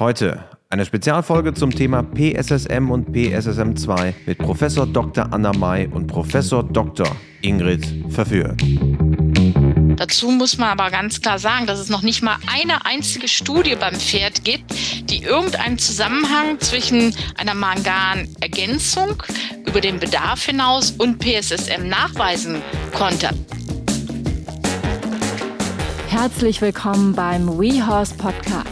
Heute eine Spezialfolge zum Thema PSSM und PSSM2 mit Professor Dr. Anna May und Professor Dr. Ingrid Verführt. Dazu muss man aber ganz klar sagen, dass es noch nicht mal eine einzige Studie beim Pferd gibt, die irgendeinen Zusammenhang zwischen einer Manganergänzung über den Bedarf hinaus und PSSM nachweisen konnte. Herzlich willkommen beim WeHorse Podcast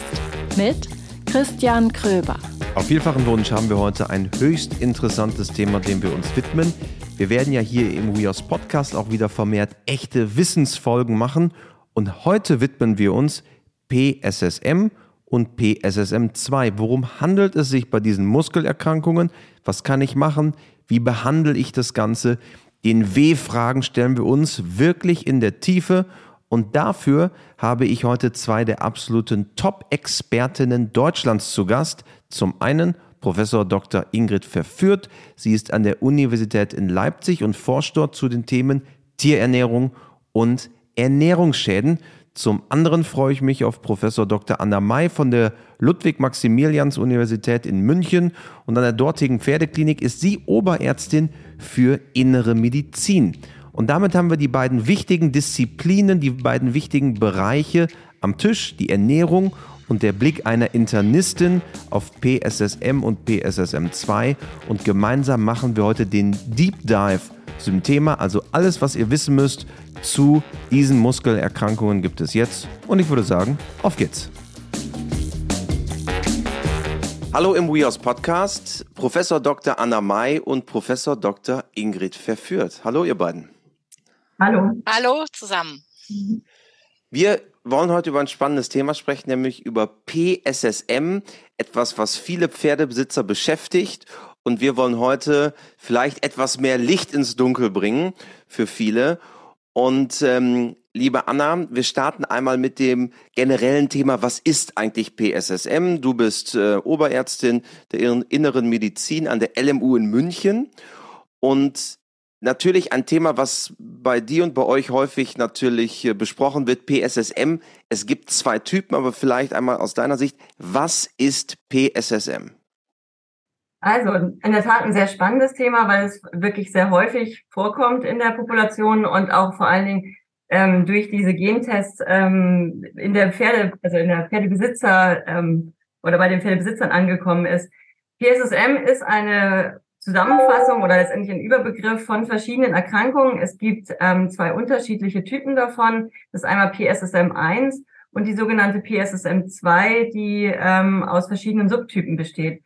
mit Christian Kröber. Auf vielfachen Wunsch haben wir heute ein höchst interessantes Thema, dem wir uns widmen. Wir werden ja hier im WeHorse Podcast auch wieder vermehrt echte Wissensfolgen machen und heute widmen wir uns PSSM und PSSM2. Worum handelt es sich bei diesen Muskelerkrankungen? Was kann ich machen? Wie behandle ich das Ganze? Den W-Fragen stellen wir uns wirklich in der Tiefe und dafür habe ich heute zwei der absoluten Top-Expertinnen Deutschlands zu Gast. Zum einen Professor Dr. Ingrid Verführt. Sie ist an der Universität in Leipzig und forscht dort zu den Themen Tierernährung und Ernährungsschäden. Zum anderen freue ich mich auf Professor Dr. Anna May von der Ludwig-Maximilians-Universität in München und an der dortigen Pferdeklinik ist sie Oberärztin für innere Medizin. Und damit haben wir die beiden wichtigen Disziplinen, die beiden wichtigen Bereiche am Tisch, die Ernährung und der Blick einer Internistin auf PSSM und PSSM2. Und gemeinsam machen wir heute den Deep Dive zum Thema. Also alles, was ihr wissen müsst zu diesen Muskelerkrankungen gibt es jetzt. Und ich würde sagen, auf geht's. Hallo im WeHouse Podcast, Professor Dr. Anna May und Professor Dr. Ingrid Verführt. Hallo ihr beiden. Hallo. Hallo zusammen. Wir wollen heute über ein spannendes Thema sprechen, nämlich über PSSM, etwas, was viele Pferdebesitzer beschäftigt. Und wir wollen heute vielleicht etwas mehr Licht ins Dunkel bringen für viele. Und ähm, liebe Anna, wir starten einmal mit dem generellen Thema, was ist eigentlich PSSM? Du bist äh, Oberärztin der inneren Medizin an der LMU in München. Und Natürlich ein Thema, was bei dir und bei euch häufig natürlich äh, besprochen wird, PSSM. Es gibt zwei Typen, aber vielleicht einmal aus deiner Sicht, was ist PSSM? Also in der Tat ein sehr spannendes Thema, weil es wirklich sehr häufig vorkommt in der Population und auch vor allen Dingen ähm, durch diese Gentests ähm, in der Pferde, also in der Pferdebesitzer ähm, oder bei den Pferdebesitzern angekommen ist. PSSM ist eine Zusammenfassung oder letztendlich ein Überbegriff von verschiedenen Erkrankungen. Es gibt ähm, zwei unterschiedliche Typen davon. Das ist einmal PSSM1 und die sogenannte PSSM2, die ähm, aus verschiedenen Subtypen besteht.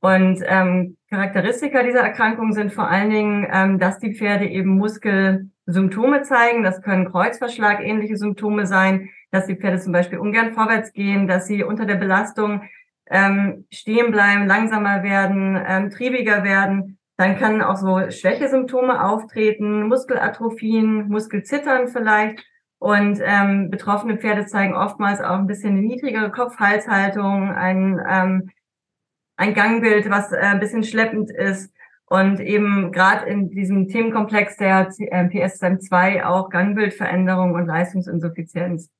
Und ähm, Charakteristika dieser Erkrankung sind vor allen Dingen, ähm, dass die Pferde eben Muskelsymptome zeigen. Das können Kreuzverschlag-ähnliche Symptome sein, dass die Pferde zum Beispiel ungern vorwärts gehen, dass sie unter der Belastung ähm, stehen bleiben, langsamer werden, ähm, triebiger werden. Dann können auch so Schwächesymptome auftreten, Muskelatrophien, Muskelzittern vielleicht. Und ähm, betroffene Pferde zeigen oftmals auch ein bisschen eine niedrigere Kopf-Halshaltung, ein, ähm, ein Gangbild, was äh, ein bisschen schleppend ist. Und eben gerade in diesem Themenkomplex der äh, PSM2 auch Gangbildveränderung und Leistungsinsuffizienz.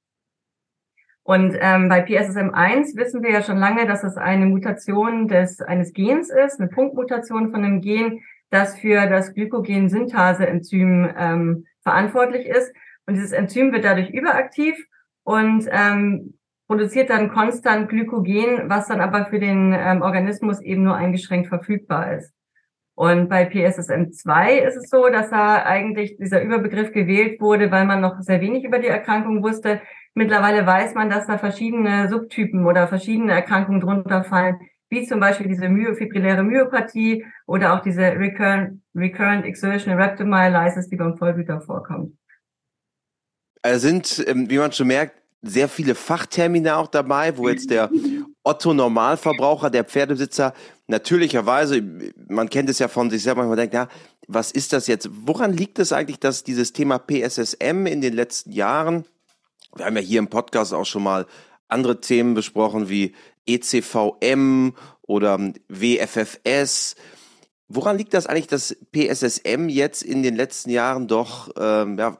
Und ähm, bei PSSM1 wissen wir ja schon lange, dass es eine Mutation des eines Gens ist, eine Punktmutation von einem Gen, das für das Glykogen-Synthase-Enzym ähm, verantwortlich ist. Und dieses Enzym wird dadurch überaktiv und ähm, produziert dann konstant Glykogen, was dann aber für den ähm, Organismus eben nur eingeschränkt verfügbar ist. Und bei PSSM2 ist es so, dass da eigentlich dieser Überbegriff gewählt wurde, weil man noch sehr wenig über die Erkrankung wusste. Mittlerweile weiß man, dass da verschiedene Subtypen oder verschiedene Erkrankungen drunter fallen, wie zum Beispiel diese myofibrilläre Myopathie oder auch diese Recurrent, Recurrent Exertional Rhabdomyolysis, die beim Vollblüter vorkommt. Also sind, ähm, wie man schon merkt, sehr viele Fachtermine auch dabei, wo jetzt der Otto Normalverbraucher, der Pferdebesitzer, natürlicherweise, man kennt es ja von sich selber, man denkt, ja, was ist das jetzt? Woran liegt es eigentlich, dass dieses Thema PSSM in den letzten Jahren wir haben ja hier im Podcast auch schon mal andere Themen besprochen wie ECVM oder WFFS. Woran liegt das eigentlich, dass PSSM jetzt in den letzten Jahren doch ähm, ja,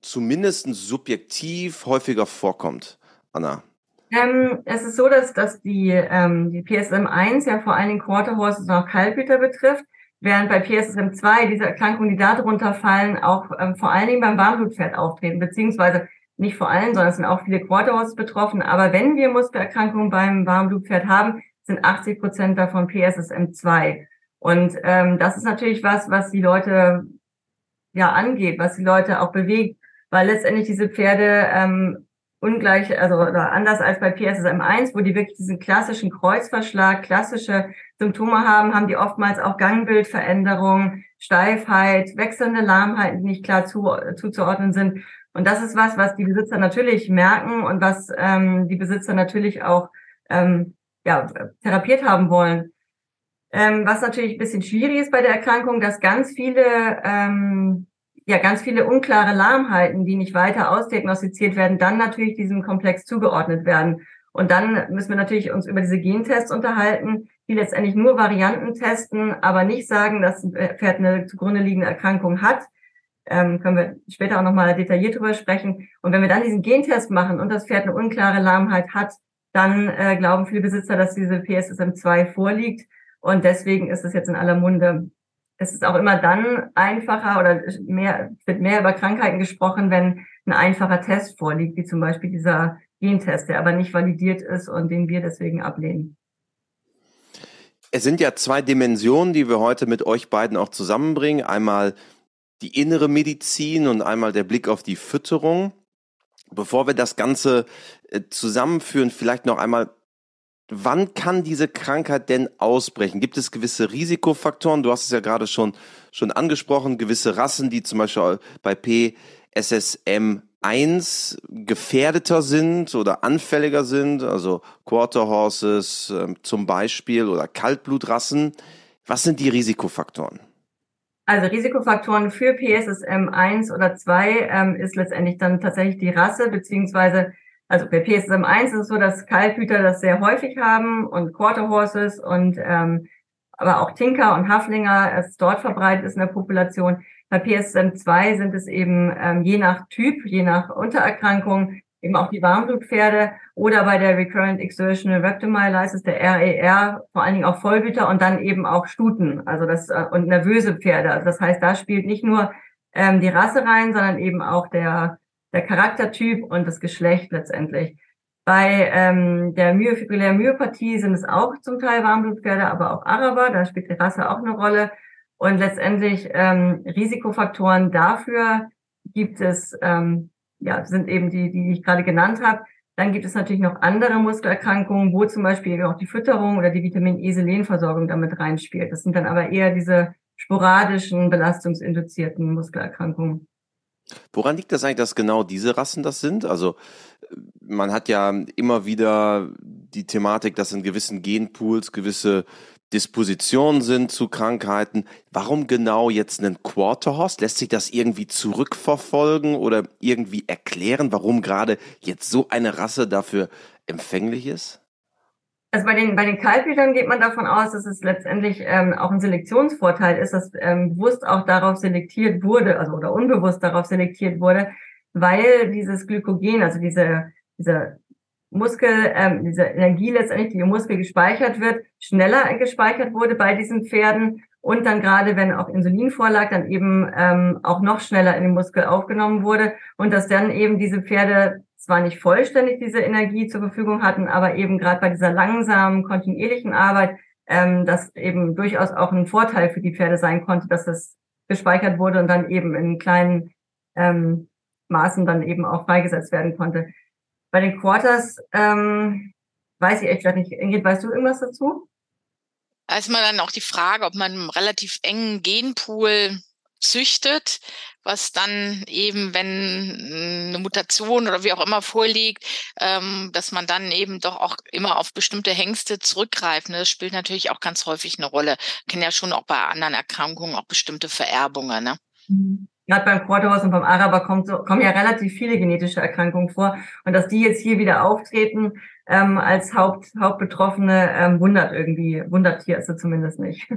zumindest subjektiv häufiger vorkommt, Anna? Ähm, es ist so, dass, dass die, ähm, die PSM1 ja vor allen Dingen Quarter Horses und auch Kaltblüter betrifft, während bei PSM2 diese Erkrankungen, die darunter fallen, auch ähm, vor allen Dingen beim Warmblutpferd auftreten, beziehungsweise nicht vor allen, sondern es sind auch viele Quarter Horses betroffen. Aber wenn wir Muskelerkrankungen beim Warmblutpferd haben, sind 80 Prozent davon PSSM2. Und ähm, das ist natürlich was, was die Leute ja angeht, was die Leute auch bewegt, weil letztendlich diese Pferde ähm, ungleich, also oder anders als bei PSSM1, wo die wirklich diesen klassischen Kreuzverschlag, klassische Symptome haben, haben die oftmals auch Gangbildveränderungen, Steifheit, wechselnde Lahmheiten, die nicht klar zu, zuzuordnen sind. Und das ist was, was die Besitzer natürlich merken und was ähm, die Besitzer natürlich auch ähm, ja, therapiert haben wollen. Ähm, was natürlich ein bisschen schwierig ist bei der Erkrankung, dass ganz viele, ähm, ja, ganz viele unklare Lahmheiten, die nicht weiter ausdiagnostiziert werden, dann natürlich diesem Komplex zugeordnet werden. Und dann müssen wir natürlich uns über diese Gentests unterhalten, die letztendlich nur Varianten testen, aber nicht sagen, dass ein Pferd eine zugrunde liegende Erkrankung hat. Ähm, können wir später auch nochmal detailliert drüber sprechen. Und wenn wir dann diesen Gentest machen und das Pferd eine unklare Lahmheit hat, dann äh, glauben viele Besitzer, dass diese PSSM2 vorliegt. Und deswegen ist es jetzt in aller Munde. Es ist auch immer dann einfacher oder mehr, wird mehr über Krankheiten gesprochen, wenn ein einfacher Test vorliegt, wie zum Beispiel dieser Gentest, der aber nicht validiert ist und den wir deswegen ablehnen. Es sind ja zwei Dimensionen, die wir heute mit euch beiden auch zusammenbringen. Einmal die innere Medizin und einmal der Blick auf die Fütterung. Bevor wir das Ganze äh, zusammenführen, vielleicht noch einmal, wann kann diese Krankheit denn ausbrechen? Gibt es gewisse Risikofaktoren? Du hast es ja gerade schon, schon angesprochen, gewisse Rassen, die zum Beispiel bei PSSM 1 gefährdeter sind oder anfälliger sind, also Quarter Horses äh, zum Beispiel oder Kaltblutrassen. Was sind die Risikofaktoren? Also Risikofaktoren für PSSM 1 oder 2 ähm, ist letztendlich dann tatsächlich die Rasse, beziehungsweise, also bei PSSM 1 ist es so, dass Kalthüter das sehr häufig haben und Quarter Horses und ähm, aber auch Tinker und Haflinger es dort verbreitet ist in der Population. Bei PSSM 2 sind es eben ähm, je nach Typ, je nach Untererkrankung eben auch die Warmblutpferde oder bei der Recurrent Exertional Rhabdomyolysis, der RER, vor allen Dingen auch Vollblüter und dann eben auch Stuten, also das äh, und nervöse Pferde. Also das heißt, da spielt nicht nur ähm, die Rasse rein, sondern eben auch der der Charaktertyp und das Geschlecht letztendlich. Bei ähm, der myofibrillären Myopathie sind es auch zum Teil Warmblutpferde, aber auch Araber, da spielt die Rasse auch eine Rolle. Und letztendlich ähm, Risikofaktoren dafür gibt es ähm, ja, sind eben die, die ich gerade genannt habe. Dann gibt es natürlich noch andere Muskelerkrankungen, wo zum Beispiel auch die Fütterung oder die Vitamin-E-Selenversorgung damit reinspielt. Das sind dann aber eher diese sporadischen, belastungsinduzierten Muskelerkrankungen. Woran liegt das eigentlich, dass genau diese Rassen das sind? Also man hat ja immer wieder die Thematik, dass in gewissen Genpools gewisse Dispositionen sind zu Krankheiten. Warum genau jetzt einen Quarterhorse? Lässt sich das irgendwie zurückverfolgen oder irgendwie erklären, warum gerade jetzt so eine Rasse dafür empfänglich ist? Also bei den, bei den Kaltblütern geht man davon aus, dass es letztendlich ähm, auch ein Selektionsvorteil ist, dass ähm, bewusst auch darauf selektiert wurde, also oder unbewusst darauf selektiert wurde, weil dieses Glykogen, also diese, diese Muskel, ähm, diese Energie letztendlich, die im Muskel gespeichert wird, schneller gespeichert wurde bei diesen Pferden und dann gerade, wenn auch Insulin vorlag, dann eben ähm, auch noch schneller in den Muskel aufgenommen wurde und dass dann eben diese Pferde zwar nicht vollständig diese Energie zur Verfügung hatten, aber eben gerade bei dieser langsamen, kontinuierlichen Arbeit, ähm, das eben durchaus auch ein Vorteil für die Pferde sein konnte, dass das gespeichert wurde und dann eben in kleinen ähm, Maßen dann eben auch freigesetzt werden konnte. Bei den Quarters ähm, weiß ich echt nicht. Ingrid, weißt du irgendwas dazu? Da ist mal dann auch die Frage, ob man einen relativ engen Genpool züchtet, was dann eben, wenn eine Mutation oder wie auch immer vorliegt, ähm, dass man dann eben doch auch immer auf bestimmte Hengste zurückgreift. Ne? Das spielt natürlich auch ganz häufig eine Rolle. Wir kennen ja schon auch bei anderen Erkrankungen auch bestimmte Vererbungen. Ne? Mhm gerade beim Quarterhorse und beim Araber kommt so, kommen ja relativ viele genetische Erkrankungen vor. Und dass die jetzt hier wieder auftreten ähm, als Haupt, Hauptbetroffene, ähm, wundert irgendwie, wundert hier sie zumindest nicht.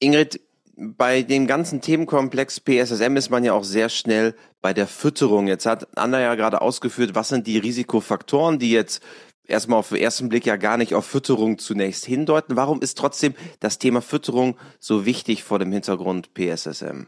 Ingrid, bei dem ganzen Themenkomplex PSSM ist man ja auch sehr schnell bei der Fütterung. Jetzt hat Anna ja gerade ausgeführt, was sind die Risikofaktoren, die jetzt erstmal auf den ersten Blick ja gar nicht auf Fütterung zunächst hindeuten. Warum ist trotzdem das Thema Fütterung so wichtig vor dem Hintergrund PSSM?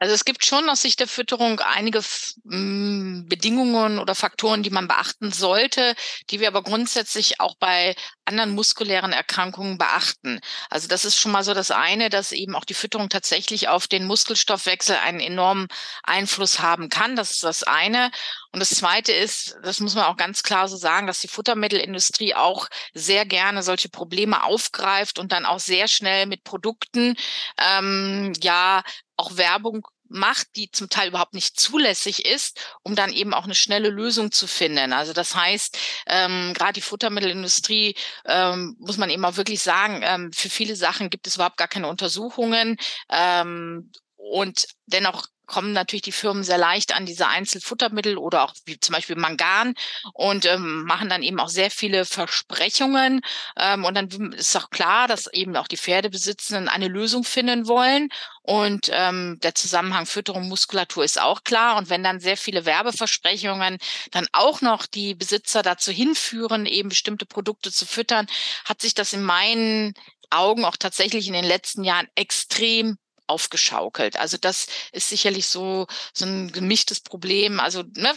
Also es gibt schon aus Sicht der Fütterung einige hm, Bedingungen oder Faktoren, die man beachten sollte, die wir aber grundsätzlich auch bei anderen muskulären Erkrankungen beachten. Also das ist schon mal so das eine, dass eben auch die Fütterung tatsächlich auf den Muskelstoffwechsel einen enormen Einfluss haben kann. Das ist das eine. Und das zweite ist, das muss man auch ganz klar so sagen, dass die Futtermittelindustrie auch sehr gerne solche Probleme aufgreift und dann auch sehr schnell mit Produkten ähm, ja auch Werbung macht, die zum Teil überhaupt nicht zulässig ist, um dann eben auch eine schnelle Lösung zu finden. Also das heißt, ähm, gerade die Futtermittelindustrie ähm, muss man eben auch wirklich sagen, ähm, für viele Sachen gibt es überhaupt gar keine Untersuchungen. Ähm, und dennoch kommen natürlich die Firmen sehr leicht an diese Einzelfuttermittel oder auch wie zum Beispiel Mangan und ähm, machen dann eben auch sehr viele Versprechungen. Ähm, und dann ist auch klar, dass eben auch die Pferdebesitzenden eine Lösung finden wollen. Und ähm, der Zusammenhang Fütterung, Muskulatur ist auch klar. Und wenn dann sehr viele Werbeversprechungen dann auch noch die Besitzer dazu hinführen, eben bestimmte Produkte zu füttern, hat sich das in meinen Augen auch tatsächlich in den letzten Jahren extrem aufgeschaukelt. Also das ist sicherlich so, so ein gemischtes Problem. Also ne,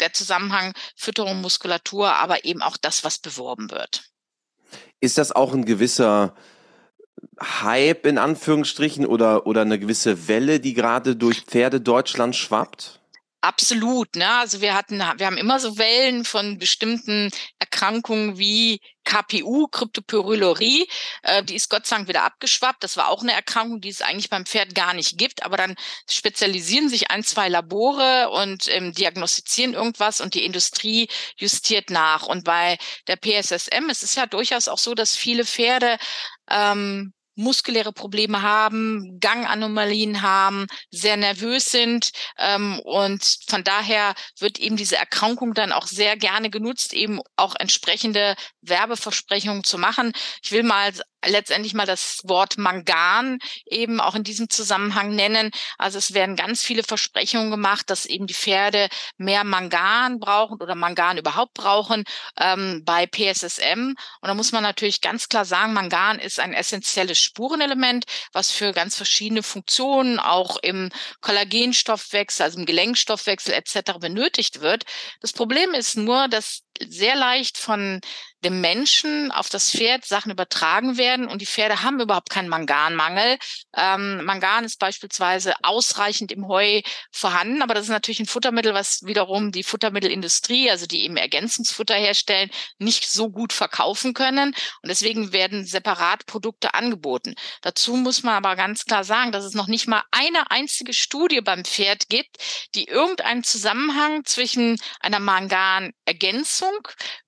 der Zusammenhang Fütterung, Muskulatur, aber eben auch das, was beworben wird. Ist das auch ein gewisser Hype in Anführungsstrichen oder, oder eine gewisse Welle, die gerade durch Pferde Deutschland schwappt? Absolut, ne? Also wir hatten, wir haben immer so Wellen von bestimmten Erkrankungen wie KPU, Kryptopyrulorie, äh, die ist Gott sei Dank wieder abgeschwappt. Das war auch eine Erkrankung, die es eigentlich beim Pferd gar nicht gibt, aber dann spezialisieren sich ein, zwei Labore und ähm, diagnostizieren irgendwas und die Industrie justiert nach. Und bei der PSSM es ist ja durchaus auch so, dass viele Pferde ähm, muskuläre Probleme haben, Ganganomalien haben, sehr nervös sind. Ähm, und von daher wird eben diese Erkrankung dann auch sehr gerne genutzt, eben auch entsprechende Werbeversprechungen zu machen. Ich will mal letztendlich mal das Wort Mangan eben auch in diesem Zusammenhang nennen. Also es werden ganz viele Versprechungen gemacht, dass eben die Pferde mehr Mangan brauchen oder Mangan überhaupt brauchen ähm, bei PSSM. Und da muss man natürlich ganz klar sagen, Mangan ist ein essentielles Spurenelement, was für ganz verschiedene Funktionen auch im Kollagenstoffwechsel, also im Gelenkstoffwechsel etc. benötigt wird. Das Problem ist nur, dass sehr leicht von dem Menschen auf das Pferd Sachen übertragen werden und die Pferde haben überhaupt keinen Manganmangel. Ähm, Mangan ist beispielsweise ausreichend im Heu vorhanden, aber das ist natürlich ein Futtermittel, was wiederum die Futtermittelindustrie, also die eben Ergänzungsfutter herstellen, nicht so gut verkaufen können und deswegen werden separat Produkte angeboten. Dazu muss man aber ganz klar sagen, dass es noch nicht mal eine einzige Studie beim Pferd gibt, die irgendeinen Zusammenhang zwischen einer Manganergänzung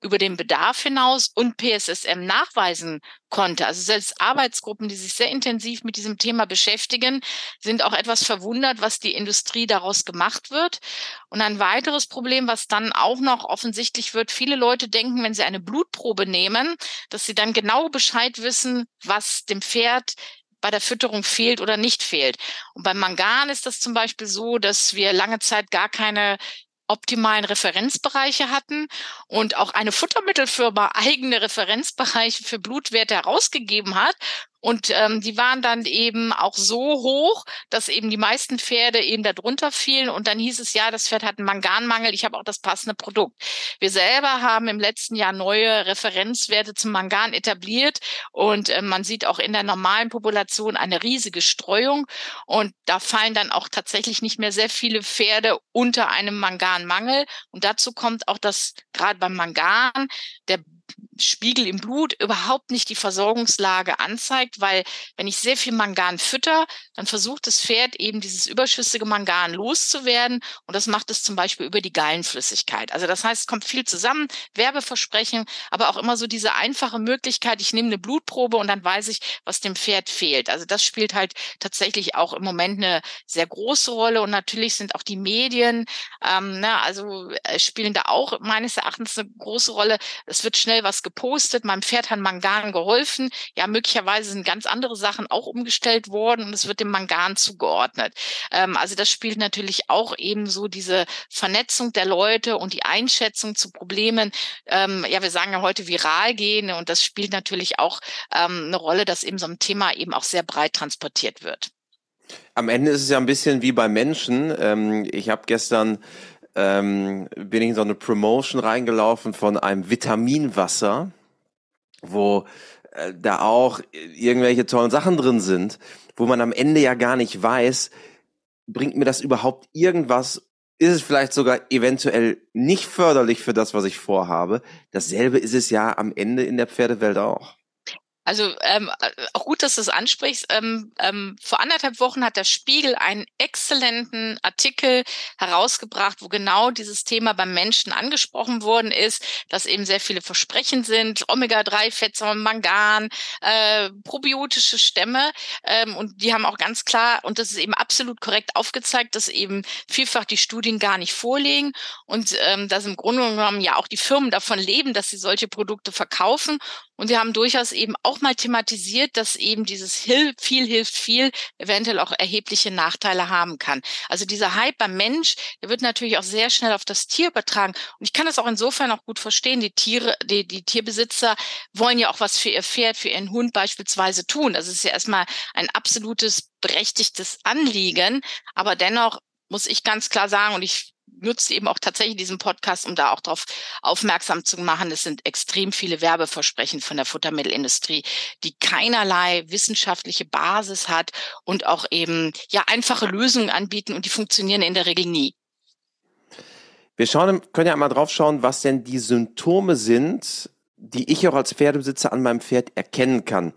über den Bedarf hinaus hinaus und PSSM nachweisen konnte. Also selbst Arbeitsgruppen, die sich sehr intensiv mit diesem Thema beschäftigen, sind auch etwas verwundert, was die Industrie daraus gemacht wird. Und ein weiteres Problem, was dann auch noch offensichtlich wird, viele Leute denken, wenn sie eine Blutprobe nehmen, dass sie dann genau Bescheid wissen, was dem Pferd bei der Fütterung fehlt oder nicht fehlt. Und beim Mangan ist das zum Beispiel so, dass wir lange Zeit gar keine optimalen Referenzbereiche hatten und auch eine Futtermittelfirma eigene Referenzbereiche für Blutwerte herausgegeben hat und ähm, die waren dann eben auch so hoch, dass eben die meisten Pferde eben darunter fielen. Und dann hieß es ja, das Pferd hat einen Manganmangel, ich habe auch das passende Produkt. Wir selber haben im letzten Jahr neue Referenzwerte zum Mangan etabliert. Und äh, man sieht auch in der normalen Population eine riesige Streuung. Und da fallen dann auch tatsächlich nicht mehr sehr viele Pferde unter einem Manganmangel. Und dazu kommt auch, dass gerade beim Mangan der Spiegel im Blut überhaupt nicht die Versorgungslage anzeigt, weil wenn ich sehr viel Mangan fütter, dann versucht das Pferd eben dieses überschüssige Mangan loszuwerden und das macht es zum Beispiel über die Gallenflüssigkeit. Also das heißt, es kommt viel zusammen, Werbeversprechen, aber auch immer so diese einfache Möglichkeit, ich nehme eine Blutprobe und dann weiß ich, was dem Pferd fehlt. Also das spielt halt tatsächlich auch im Moment eine sehr große Rolle und natürlich sind auch die Medien, ähm, ne, also äh, spielen da auch meines Erachtens eine große Rolle. Es wird schnell was gepostet, meinem Pferd hat Mangan geholfen. Ja, möglicherweise sind ganz andere Sachen auch umgestellt worden und es wird dem Mangan zugeordnet. Ähm, also das spielt natürlich auch eben so diese Vernetzung der Leute und die Einschätzung zu Problemen. Ähm, ja, wir sagen ja heute viral gehen und das spielt natürlich auch ähm, eine Rolle, dass eben so ein Thema eben auch sehr breit transportiert wird. Am Ende ist es ja ein bisschen wie bei Menschen. Ähm, ich habe gestern ähm, bin ich in so eine Promotion reingelaufen von einem Vitaminwasser, wo äh, da auch irgendwelche tollen Sachen drin sind, wo man am Ende ja gar nicht weiß, bringt mir das überhaupt irgendwas? Ist es vielleicht sogar eventuell nicht förderlich für das, was ich vorhabe? Dasselbe ist es ja am Ende in der Pferdewelt auch. Also ähm, äh, auch gut, dass du es ansprichst. Ähm, ähm, vor anderthalb Wochen hat der Spiegel einen exzellenten Artikel herausgebracht, wo genau dieses Thema beim Menschen angesprochen worden ist, dass eben sehr viele Versprechen sind, Omega-3-Fettsäuren, Mangan, äh, probiotische Stämme. Ähm, und die haben auch ganz klar, und das ist eben absolut korrekt aufgezeigt, dass eben vielfach die Studien gar nicht vorliegen und ähm, dass im Grunde genommen ja auch die Firmen davon leben, dass sie solche Produkte verkaufen und sie haben durchaus eben auch mal thematisiert, dass eben dieses Hilf, viel hilft viel eventuell auch erhebliche Nachteile haben kann. Also dieser Hype beim Mensch, der wird natürlich auch sehr schnell auf das Tier übertragen. Und ich kann das auch insofern auch gut verstehen. Die Tiere, die, die Tierbesitzer wollen ja auch was für ihr Pferd, für ihren Hund beispielsweise tun. Das ist ja erstmal ein absolutes berechtigtes Anliegen. Aber dennoch muss ich ganz klar sagen, und ich nutzt eben auch tatsächlich diesen Podcast, um da auch darauf aufmerksam zu machen. Es sind extrem viele Werbeversprechen von der Futtermittelindustrie, die keinerlei wissenschaftliche Basis hat und auch eben ja einfache Lösungen anbieten und die funktionieren in der Regel nie. Wir schauen, können ja mal drauf schauen, was denn die Symptome sind, die ich auch als Pferdebesitzer an meinem Pferd erkennen kann.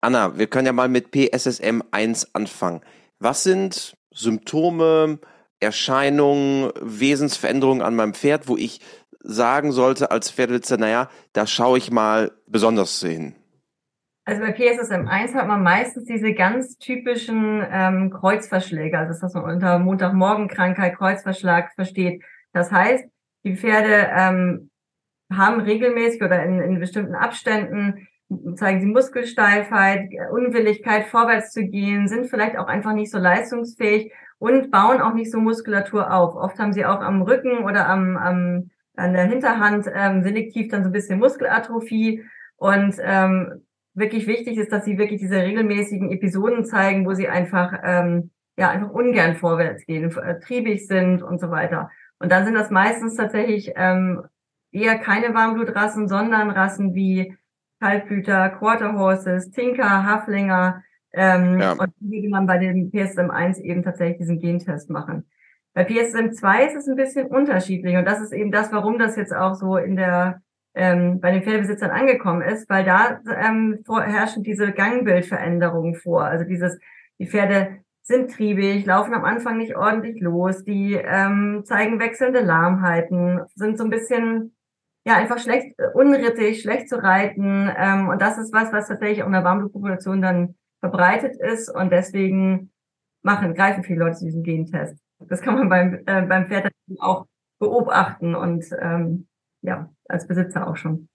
Anna, wir können ja mal mit PSSM 1 anfangen. Was sind Symptome, Erscheinungen, Wesensveränderungen an meinem Pferd, wo ich sagen sollte als Pferdebesitzer, naja, da schaue ich mal besonders hin? Also bei PSSM 1 hat man meistens diese ganz typischen ähm, Kreuzverschläge, also das, was man unter Montagmorgenkrankheit, Kreuzverschlag versteht. Das heißt, die Pferde ähm, haben regelmäßig oder in, in bestimmten Abständen zeigen sie Muskelsteifheit, Unwilligkeit, vorwärts zu gehen, sind vielleicht auch einfach nicht so leistungsfähig und bauen auch nicht so Muskulatur auf. Oft haben sie auch am Rücken oder am, am an der Hinterhand ähm, selektiv dann so ein bisschen Muskelatrophie. Und ähm, wirklich wichtig ist, dass sie wirklich diese regelmäßigen Episoden zeigen, wo sie einfach ähm, ja einfach ungern vorwärts gehen, äh, triebig sind und so weiter. Und dann sind das meistens tatsächlich ähm, eher keine Warmblutrassen, sondern Rassen wie Kaltblüter, Quarter Horses, Tinker, Haflinger, ähm, ja. Und würde man bei dem PSM1 eben tatsächlich diesen Gentest machen. Bei PSM2 ist es ein bisschen unterschiedlich und das ist eben das, warum das jetzt auch so in der ähm, bei den Pferdebesitzern angekommen ist, weil da ähm, herrschen diese Gangbildveränderungen vor. Also dieses, die Pferde sind triebig, laufen am Anfang nicht ordentlich los, die ähm, zeigen wechselnde Lahmheiten, sind so ein bisschen ja einfach schlecht, unrittig, schlecht zu reiten. Ähm, und das ist was, was tatsächlich auch in der Warmblutpopulation dann verbreitet ist und deswegen machen, greifen viele Leute zu diesem Gentest. Das kann man beim, äh, beim Pferd auch beobachten und ähm, ja, als Besitzer auch schon.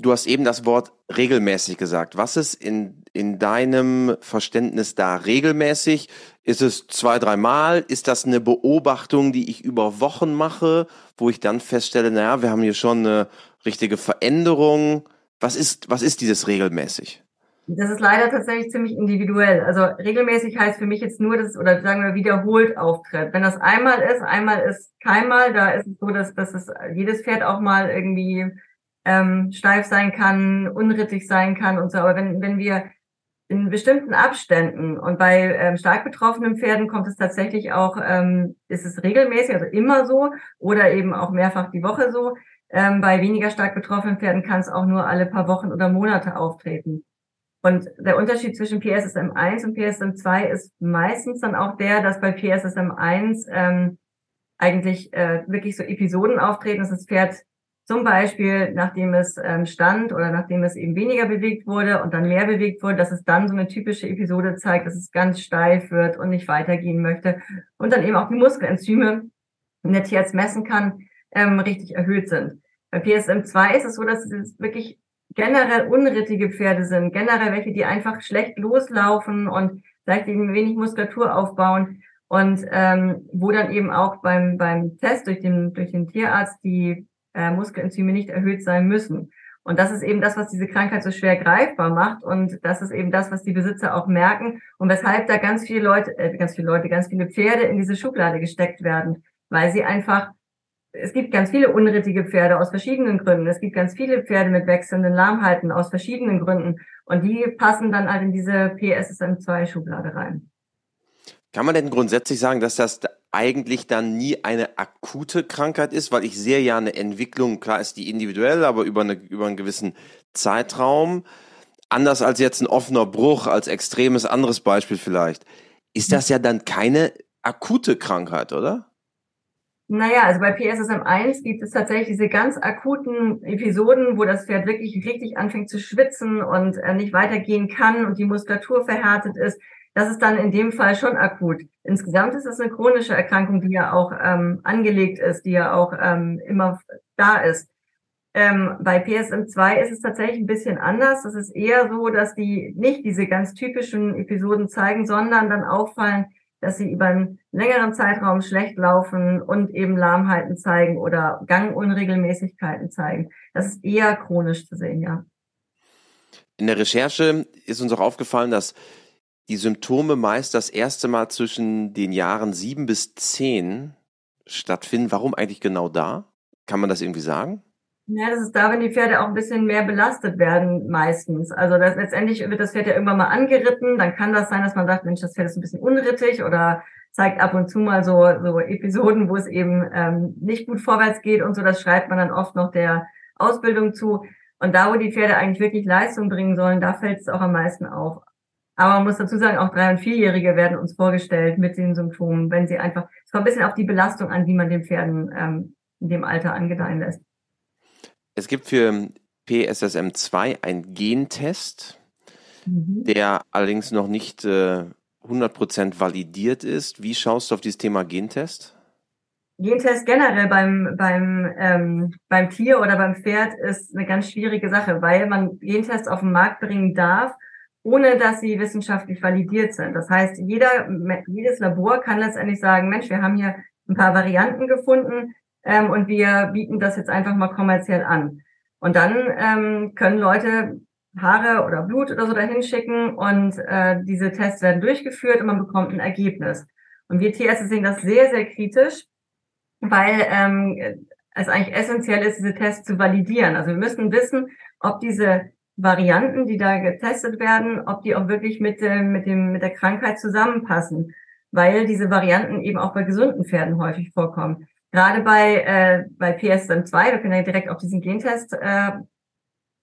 Du hast eben das Wort regelmäßig gesagt. Was ist in, in deinem Verständnis da regelmäßig? Ist es zwei, dreimal? Ist das eine Beobachtung, die ich über Wochen mache, wo ich dann feststelle, naja, wir haben hier schon eine richtige Veränderung? Was ist, was ist dieses regelmäßig? Das ist leider tatsächlich ziemlich individuell. Also regelmäßig heißt für mich jetzt nur, dass oder sagen wir wiederholt auftritt. Wenn das einmal ist, einmal ist keinmal, da ist es so, dass, dass es jedes Pferd auch mal irgendwie ähm, steif sein kann, unrittig sein kann und so. Aber wenn, wenn wir in bestimmten Abständen und bei ähm, stark betroffenen Pferden kommt es tatsächlich auch, ähm, ist es regelmäßig, also immer so oder eben auch mehrfach die Woche so. Ähm, bei weniger stark betroffenen Pferden kann es auch nur alle paar Wochen oder Monate auftreten. Und der Unterschied zwischen PSSM 1 und PSSM 2 ist meistens dann auch der, dass bei PSSM 1 ähm, eigentlich äh, wirklich so Episoden auftreten, dass das Pferd zum Beispiel, nachdem es ähm, stand oder nachdem es eben weniger bewegt wurde und dann mehr bewegt wurde, dass es dann so eine typische Episode zeigt, dass es ganz steif wird und nicht weitergehen möchte und dann eben auch die Muskelenzyme, die der Tierarzt messen kann, ähm, richtig erhöht sind. Bei PSM2 ist es so, dass es wirklich generell unrittige Pferde sind, generell welche, die einfach schlecht loslaufen und vielleicht eben wenig Muskulatur aufbauen und ähm, wo dann eben auch beim, beim Test durch den, durch den Tierarzt die äh, Muskelenzyme nicht erhöht sein müssen. Und das ist eben das, was diese Krankheit so schwer greifbar macht. Und das ist eben das, was die Besitzer auch merken und weshalb da ganz viele Leute, äh, ganz viele Leute, ganz viele Pferde in diese Schublade gesteckt werden, weil sie einfach es gibt ganz viele unrittige Pferde aus verschiedenen Gründen. Es gibt ganz viele Pferde mit wechselnden Lahmheiten aus verschiedenen Gründen. Und die passen dann halt in diese PSSM2-Schublade rein. Kann man denn grundsätzlich sagen, dass das eigentlich dann nie eine akute Krankheit ist? Weil ich sehe ja eine Entwicklung, klar ist die individuell, aber über, eine, über einen gewissen Zeitraum. Anders als jetzt ein offener Bruch, als extremes anderes Beispiel vielleicht. Ist das ja dann keine akute Krankheit, oder? Naja, also bei PSSM1 gibt es tatsächlich diese ganz akuten Episoden, wo das Pferd wirklich richtig anfängt zu schwitzen und äh, nicht weitergehen kann und die Muskulatur verhärtet ist. Das ist dann in dem Fall schon akut. Insgesamt ist es eine chronische Erkrankung, die ja auch ähm, angelegt ist, die ja auch ähm, immer da ist. Ähm, bei PSM2 ist es tatsächlich ein bisschen anders. Es ist eher so, dass die nicht diese ganz typischen Episoden zeigen, sondern dann auffallen, dass sie über einen längeren Zeitraum schlecht laufen und eben Lahmheiten zeigen oder Gangunregelmäßigkeiten zeigen. Das ist eher chronisch zu sehen, ja. In der Recherche ist uns auch aufgefallen, dass die Symptome meist das erste Mal zwischen den Jahren sieben bis zehn stattfinden. Warum eigentlich genau da? Kann man das irgendwie sagen? Ja, das ist da, wenn die Pferde auch ein bisschen mehr belastet werden, meistens. Also das, letztendlich wird das Pferd ja irgendwann mal angeritten. Dann kann das sein, dass man sagt, Mensch, das Pferd ist ein bisschen unrittig oder zeigt ab und zu mal so, so Episoden, wo es eben ähm, nicht gut vorwärts geht und so. Das schreibt man dann oft noch der Ausbildung zu. Und da, wo die Pferde eigentlich wirklich Leistung bringen sollen, da fällt es auch am meisten auf. Aber man muss dazu sagen, auch drei- und vierjährige werden uns vorgestellt mit den Symptomen, wenn sie einfach, es kommt ein bisschen auf die Belastung an, die man den Pferden ähm, in dem Alter angedeihen lässt. Es gibt für PSSM2 einen Gentest, mhm. der allerdings noch nicht äh, 100% validiert ist. Wie schaust du auf dieses Thema Gentest? Gentest generell beim, beim, ähm, beim Tier oder beim Pferd ist eine ganz schwierige Sache, weil man Gentests auf den Markt bringen darf, ohne dass sie wissenschaftlich validiert sind. Das heißt, jeder, jedes Labor kann letztendlich sagen, Mensch, wir haben hier ein paar Varianten gefunden, ähm, und wir bieten das jetzt einfach mal kommerziell an. Und dann ähm, können Leute Haare oder Blut oder so dahin schicken und äh, diese Tests werden durchgeführt und man bekommt ein Ergebnis. Und wir Tierärzte sehen das sehr, sehr kritisch, weil ähm, es eigentlich essentiell ist, diese Tests zu validieren. Also wir müssen wissen, ob diese Varianten, die da getestet werden, ob die auch wirklich mit, äh, mit, dem, mit der Krankheit zusammenpassen, weil diese Varianten eben auch bei gesunden Pferden häufig vorkommen. Gerade bei, äh, bei PSM2, wir können ja direkt auf diesen Gentest äh,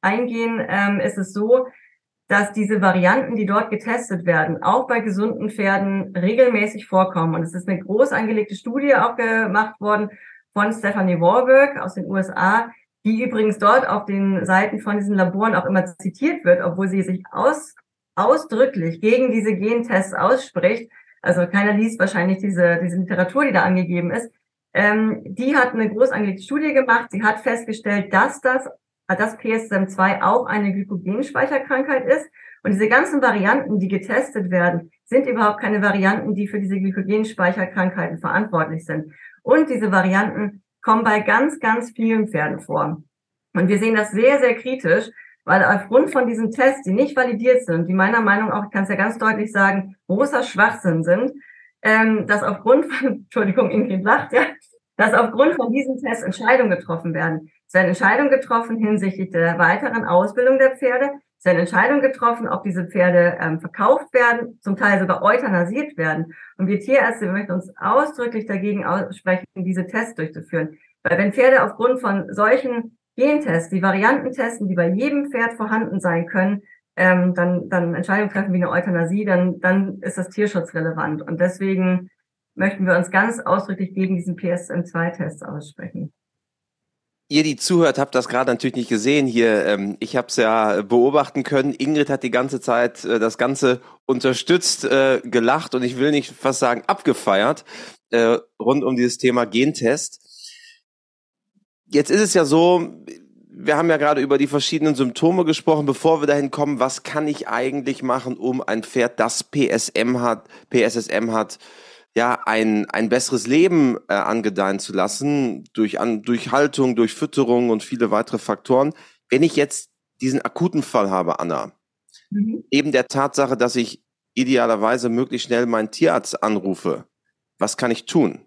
eingehen, ähm, ist es so, dass diese Varianten, die dort getestet werden, auch bei gesunden Pferden regelmäßig vorkommen. Und es ist eine groß angelegte Studie auch gemacht worden von Stephanie Warburg aus den USA, die übrigens dort auf den Seiten von diesen Laboren auch immer zitiert wird, obwohl sie sich aus, ausdrücklich gegen diese Gentests ausspricht. Also keiner liest wahrscheinlich diese, diese Literatur, die da angegeben ist. Ähm, die hat eine groß angelegte Studie gemacht. Sie hat festgestellt, dass das, dass PSM2 auch eine Glykogenspeicherkrankheit ist. Und diese ganzen Varianten, die getestet werden, sind überhaupt keine Varianten, die für diese Glykogenspeicherkrankheiten verantwortlich sind. Und diese Varianten kommen bei ganz, ganz vielen Pferden vor. Und wir sehen das sehr, sehr kritisch, weil aufgrund von diesen Tests, die nicht validiert sind, die meiner Meinung nach, ich kann es ja ganz deutlich sagen, großer Schwachsinn sind, ähm, dass aufgrund von, Entschuldigung, Ingrid lacht, ja, dass aufgrund von diesen Tests Entscheidungen getroffen werden. Es werden Entscheidungen getroffen hinsichtlich der weiteren Ausbildung der Pferde. Es werden Entscheidungen getroffen, ob diese Pferde ähm, verkauft werden, zum Teil sogar euthanasiert werden. Und wir Tierärzte möchten uns ausdrücklich dagegen aussprechen, diese Tests durchzuführen. Weil wenn Pferde aufgrund von solchen Gentests, die Varianten testen, die bei jedem Pferd vorhanden sein können, ähm, dann, dann Entscheidungen treffen wie eine Euthanasie, dann, dann ist das Tierschutz relevant. Und deswegen möchten wir uns ganz ausdrücklich gegen diesen PSM2-Test aussprechen. Ihr, die zuhört, habt das gerade natürlich nicht gesehen hier. Ähm, ich habe es ja beobachten können. Ingrid hat die ganze Zeit äh, das Ganze unterstützt, äh, gelacht und ich will nicht fast sagen abgefeiert äh, rund um dieses Thema Gentest. Jetzt ist es ja so, wir haben ja gerade über die verschiedenen Symptome gesprochen. Bevor wir dahin kommen, was kann ich eigentlich machen, um ein Pferd, das PSM hat, PSSM hat, ja, ein, ein besseres Leben äh, angedeihen zu lassen, durch, an, durch Haltung, durch Fütterung und viele weitere Faktoren. Wenn ich jetzt diesen akuten Fall habe, Anna, mhm. eben der Tatsache, dass ich idealerweise möglichst schnell meinen Tierarzt anrufe, was kann ich tun?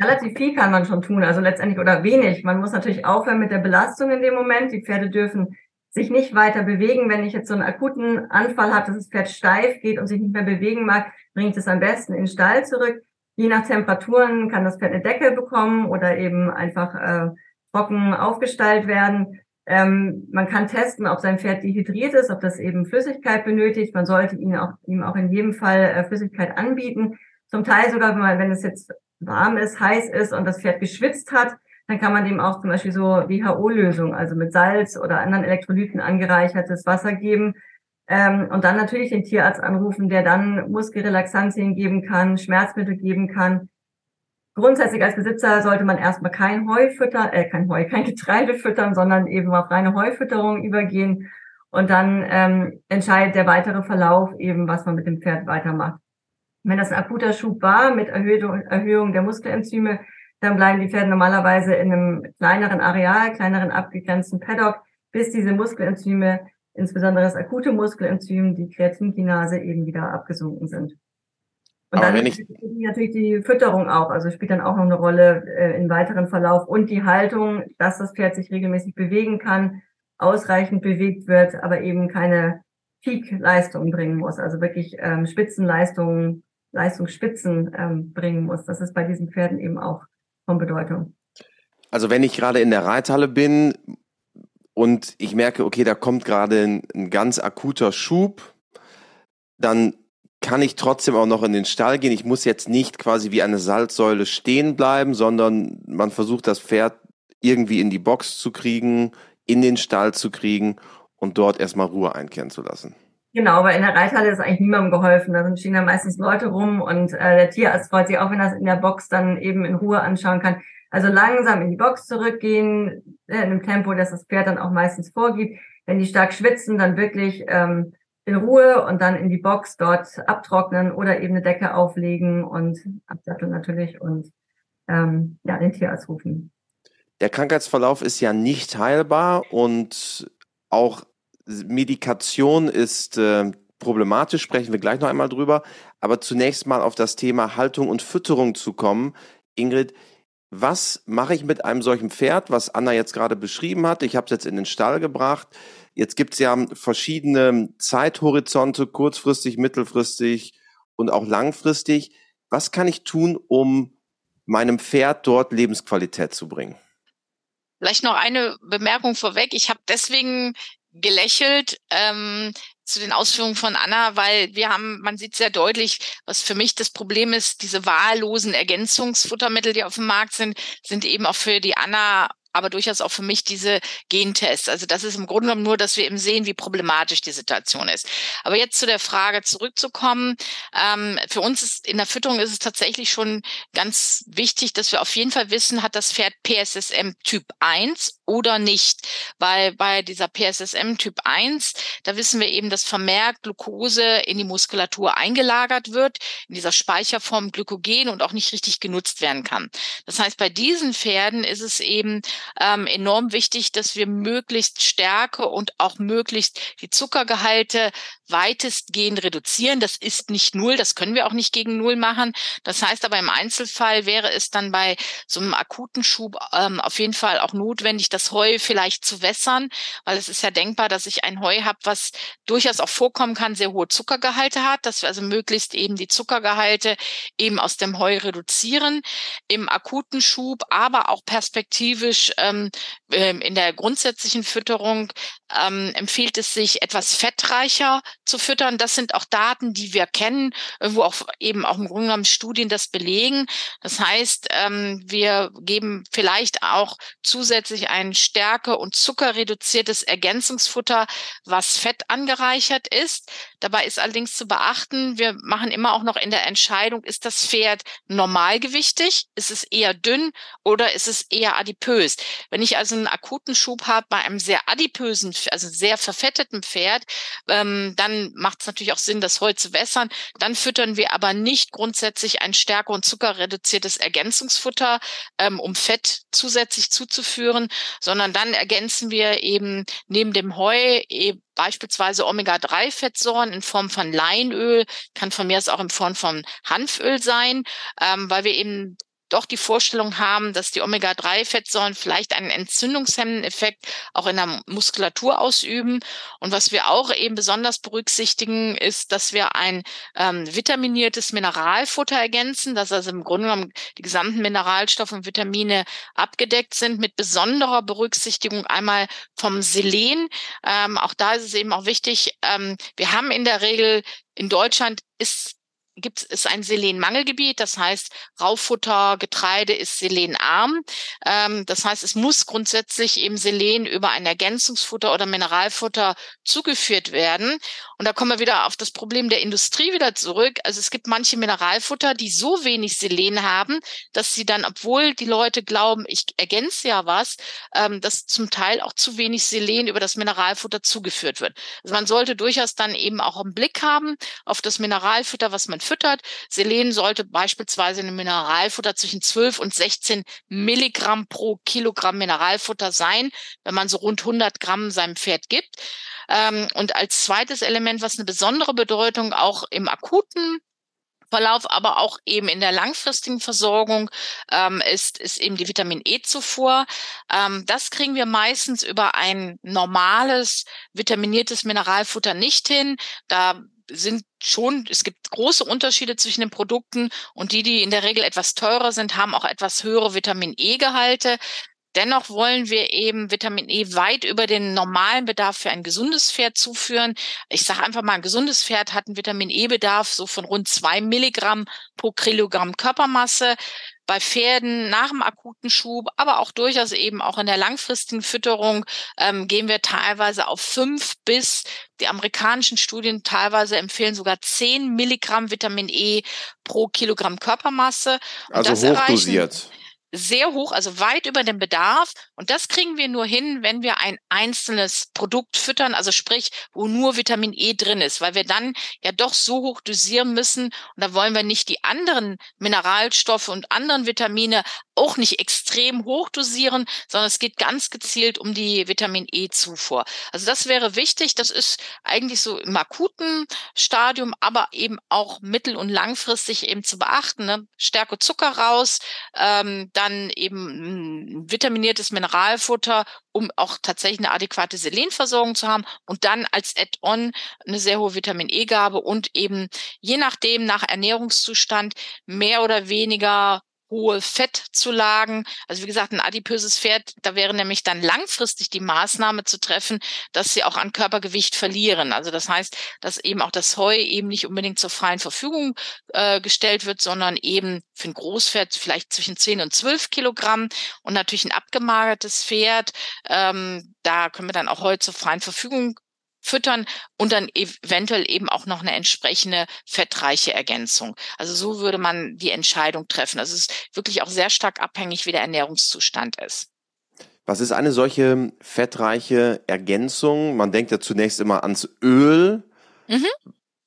Relativ viel kann man schon tun, also letztendlich oder wenig. Man muss natürlich aufhören mit der Belastung in dem Moment. Die Pferde dürfen sich nicht weiter bewegen. Wenn ich jetzt so einen akuten Anfall habe, dass das Pferd steif geht und sich nicht mehr bewegen mag, bringt es am besten in den Stall zurück. Je nach Temperaturen kann das Pferd eine Decke bekommen oder eben einfach äh, trocken aufgestallt werden. Ähm, man kann testen, ob sein Pferd dehydriert ist, ob das eben Flüssigkeit benötigt. Man sollte ihm auch, ihm auch in jedem Fall äh, Flüssigkeit anbieten. Zum Teil sogar, wenn, man, wenn es jetzt warm ist, heiß ist und das Pferd geschwitzt hat, dann kann man dem auch zum Beispiel so WHO-Lösung, also mit Salz oder anderen Elektrolyten angereichertes Wasser geben. Ähm, und dann natürlich den Tierarzt anrufen, der dann Muskelrelaxantien geben kann, Schmerzmittel geben kann. Grundsätzlich als Besitzer sollte man erstmal kein Heu füttern, äh, kein Heu, kein Getreide füttern, sondern eben auf reine Heufütterung übergehen. Und dann ähm, entscheidet der weitere Verlauf eben, was man mit dem Pferd weitermacht. Wenn das ein akuter Schub war mit Erhöhung, Erhöhung der Muskelenzyme, dann bleiben die Pferde normalerweise in einem kleineren Areal, kleineren abgegrenzten Paddock, bis diese Muskelenzyme, insbesondere das akute Muskelenzym, die Kreatinkinase eben wieder abgesunken sind. Und Aber dann spielt natürlich die Fütterung auch, also spielt dann auch noch eine Rolle äh, im weiteren Verlauf und die Haltung, dass das Pferd sich regelmäßig bewegen kann, ausreichend bewegt wird, aber eben keine Peak-Leistung bringen muss, also wirklich ähm, Spitzenleistungen Leistungsspitzen ähm, bringen muss. Das ist bei diesen Pferden eben auch von Bedeutung. Also wenn ich gerade in der Reithalle bin und ich merke, okay, da kommt gerade ein, ein ganz akuter Schub, dann kann ich trotzdem auch noch in den Stall gehen. Ich muss jetzt nicht quasi wie eine Salzsäule stehen bleiben, sondern man versucht das Pferd irgendwie in die Box zu kriegen, in den Stall zu kriegen und dort erstmal Ruhe einkehren zu lassen. Genau, weil in der Reithalle ist eigentlich niemandem geholfen. Da stehen da meistens Leute rum und äh, der Tierarzt freut sich auch, wenn er es in der Box dann eben in Ruhe anschauen kann. Also langsam in die Box zurückgehen, äh, in einem Tempo, das das Pferd dann auch meistens vorgibt. Wenn die stark schwitzen, dann wirklich ähm, in Ruhe und dann in die Box dort abtrocknen oder eben eine Decke auflegen und absatteln natürlich und ähm, ja, den Tierarzt rufen. Der Krankheitsverlauf ist ja nicht heilbar und auch Medikation ist äh, problematisch, sprechen wir gleich noch einmal drüber. Aber zunächst mal auf das Thema Haltung und Fütterung zu kommen. Ingrid, was mache ich mit einem solchen Pferd, was Anna jetzt gerade beschrieben hat? Ich habe es jetzt in den Stall gebracht. Jetzt gibt es ja verschiedene Zeithorizonte, kurzfristig, mittelfristig und auch langfristig. Was kann ich tun, um meinem Pferd dort Lebensqualität zu bringen? Vielleicht noch eine Bemerkung vorweg. Ich habe deswegen gelächelt ähm, zu den Ausführungen von Anna, weil wir haben, man sieht sehr deutlich, was für mich das Problem ist, diese wahllosen Ergänzungsfuttermittel, die auf dem Markt sind, sind eben auch für die Anna aber durchaus auch für mich diese Gentests. Also das ist im Grunde genommen nur, dass wir eben sehen, wie problematisch die Situation ist. Aber jetzt zu der Frage zurückzukommen. Ähm, für uns ist in der Fütterung ist es tatsächlich schon ganz wichtig, dass wir auf jeden Fall wissen, hat das Pferd PSSM Typ 1 oder nicht. Weil bei dieser PSSM Typ 1, da wissen wir eben, dass vermehrt Glucose in die Muskulatur eingelagert wird, in dieser Speicherform Glykogen und auch nicht richtig genutzt werden kann. Das heißt, bei diesen Pferden ist es eben ähm, enorm wichtig, dass wir möglichst Stärke und auch möglichst die Zuckergehalte weitestgehend reduzieren. Das ist nicht null, das können wir auch nicht gegen null machen. Das heißt aber im Einzelfall wäre es dann bei so einem akuten Schub ähm, auf jeden Fall auch notwendig, das Heu vielleicht zu wässern, weil es ist ja denkbar, dass ich ein Heu habe, was durchaus auch vorkommen kann, sehr hohe Zuckergehalte hat, dass wir also möglichst eben die Zuckergehalte eben aus dem Heu reduzieren im akuten Schub, aber auch perspektivisch ähm, ähm in der grundsätzlichen Fütterung ähm, empfiehlt es sich etwas fettreicher zu füttern. Das sind auch Daten, die wir kennen, wo auch eben auch im Grunde genommen Studien das belegen. Das heißt, ähm, wir geben vielleicht auch zusätzlich ein ein Stärke- und Zuckerreduziertes Ergänzungsfutter, was fett angereichert ist. Dabei ist allerdings zu beachten, wir machen immer auch noch in der Entscheidung, ist das Pferd normalgewichtig, ist es eher dünn oder ist es eher adipös. Wenn ich also einen akuten Schub habe bei einem sehr adipösen, also sehr verfetteten Pferd, ähm, dann macht es natürlich auch Sinn, das Heu zu wässern. Dann füttern wir aber nicht grundsätzlich ein Stärke- und Zuckerreduziertes Ergänzungsfutter, ähm, um Fett zusätzlich zuzuführen, sondern dann ergänzen wir eben neben dem Heu eben beispielsweise Omega-3-Fettsäuren in Form von Leinöl, kann von mir aus auch in Form von Hanföl sein, ähm, weil wir eben doch die Vorstellung haben, dass die Omega-3-Fettsäuren vielleicht einen entzündungshemmenden Effekt auch in der Muskulatur ausüben. Und was wir auch eben besonders berücksichtigen, ist, dass wir ein ähm, vitaminiertes Mineralfutter ergänzen, dass also im Grunde genommen die gesamten Mineralstoffe und Vitamine abgedeckt sind, mit besonderer Berücksichtigung einmal vom Selen. Ähm, auch da ist es eben auch wichtig, ähm, wir haben in der Regel in Deutschland ist gibt es ein Selenmangelgebiet, das heißt Raufutter, Getreide ist selenarm. Ähm, das heißt, es muss grundsätzlich eben Selen über ein Ergänzungsfutter oder Mineralfutter zugeführt werden. Und da kommen wir wieder auf das Problem der Industrie wieder zurück. Also es gibt manche Mineralfutter, die so wenig Selen haben, dass sie dann, obwohl die Leute glauben, ich ergänze ja was, ähm, dass zum Teil auch zu wenig Selen über das Mineralfutter zugeführt wird. Also man sollte durchaus dann eben auch einen Blick haben auf das Mineralfutter, was man füttert. Selen sollte beispielsweise in einem Mineralfutter zwischen 12 und 16 Milligramm pro Kilogramm Mineralfutter sein, wenn man so rund 100 Gramm seinem Pferd gibt. Ähm, und als zweites Element, was eine besondere Bedeutung auch im akuten Verlauf, aber auch eben in der langfristigen Versorgung ähm, ist, ist eben die Vitamin E-Zufuhr. Ähm, das kriegen wir meistens über ein normales vitaminiertes Mineralfutter nicht hin. Da sind schon, es gibt große Unterschiede zwischen den Produkten und die, die in der Regel etwas teurer sind, haben auch etwas höhere Vitamin E-Gehalte. Dennoch wollen wir eben Vitamin E weit über den normalen Bedarf für ein gesundes Pferd zuführen. Ich sage einfach mal, ein gesundes Pferd hat einen Vitamin E-Bedarf so von rund zwei Milligramm pro Kilogramm Körpermasse bei Pferden nach dem akuten Schub, aber auch durchaus eben auch in der langfristigen Fütterung ähm, gehen wir teilweise auf fünf bis die amerikanischen Studien teilweise empfehlen sogar zehn Milligramm Vitamin E pro Kilogramm Körpermasse. Und also hochdosiert. Erreichen, sehr hoch, also weit über dem Bedarf. Und das kriegen wir nur hin, wenn wir ein einzelnes Produkt füttern, also sprich, wo nur Vitamin E drin ist, weil wir dann ja doch so hoch dosieren müssen. Und da wollen wir nicht die anderen Mineralstoffe und anderen Vitamine auch nicht extrem hoch dosieren, sondern es geht ganz gezielt um die Vitamin E-Zufuhr. Also das wäre wichtig. Das ist eigentlich so im akuten Stadium, aber eben auch mittel- und langfristig eben zu beachten. Ne? Stärke Zucker raus, ähm, dann eben vitaminiertes Mineralfutter, um auch tatsächlich eine adäquate Selenversorgung zu haben und dann als Add-on eine sehr hohe Vitamin E-Gabe und eben je nachdem nach Ernährungszustand mehr oder weniger hohe Fettzulagen. Also wie gesagt, ein adipöses Pferd, da wäre nämlich dann langfristig die Maßnahme zu treffen, dass sie auch an Körpergewicht verlieren. Also das heißt, dass eben auch das Heu eben nicht unbedingt zur freien Verfügung äh, gestellt wird, sondern eben für ein Großpferd vielleicht zwischen 10 und 12 Kilogramm und natürlich ein abgemagertes Pferd. Ähm, da können wir dann auch Heu zur freien Verfügung füttern und dann eventuell eben auch noch eine entsprechende fettreiche Ergänzung. Also so würde man die Entscheidung treffen. Also es ist wirklich auch sehr stark abhängig, wie der Ernährungszustand ist. Was ist eine solche fettreiche Ergänzung? Man denkt ja zunächst immer ans Öl. Mhm.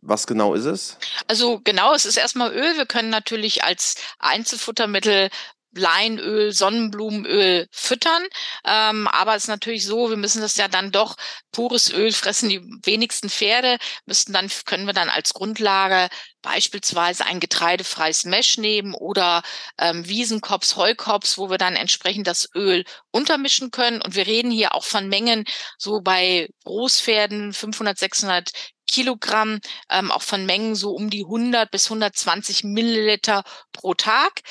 Was genau ist es? Also genau, es ist erstmal Öl. Wir können natürlich als Einzelfuttermittel Leinöl, Sonnenblumenöl füttern. Ähm, aber es ist natürlich so, wir müssen das ja dann doch, pures Öl fressen die wenigsten Pferde, müssten dann, können wir dann als Grundlage beispielsweise ein getreidefreies Mesh nehmen oder ähm, Wiesenkops, Heukops, wo wir dann entsprechend das Öl untermischen können. Und wir reden hier auch von Mengen so bei Großpferden 500, 600 Kilogramm, ähm, auch von Mengen so um die 100 bis 120 Milliliter pro Tag.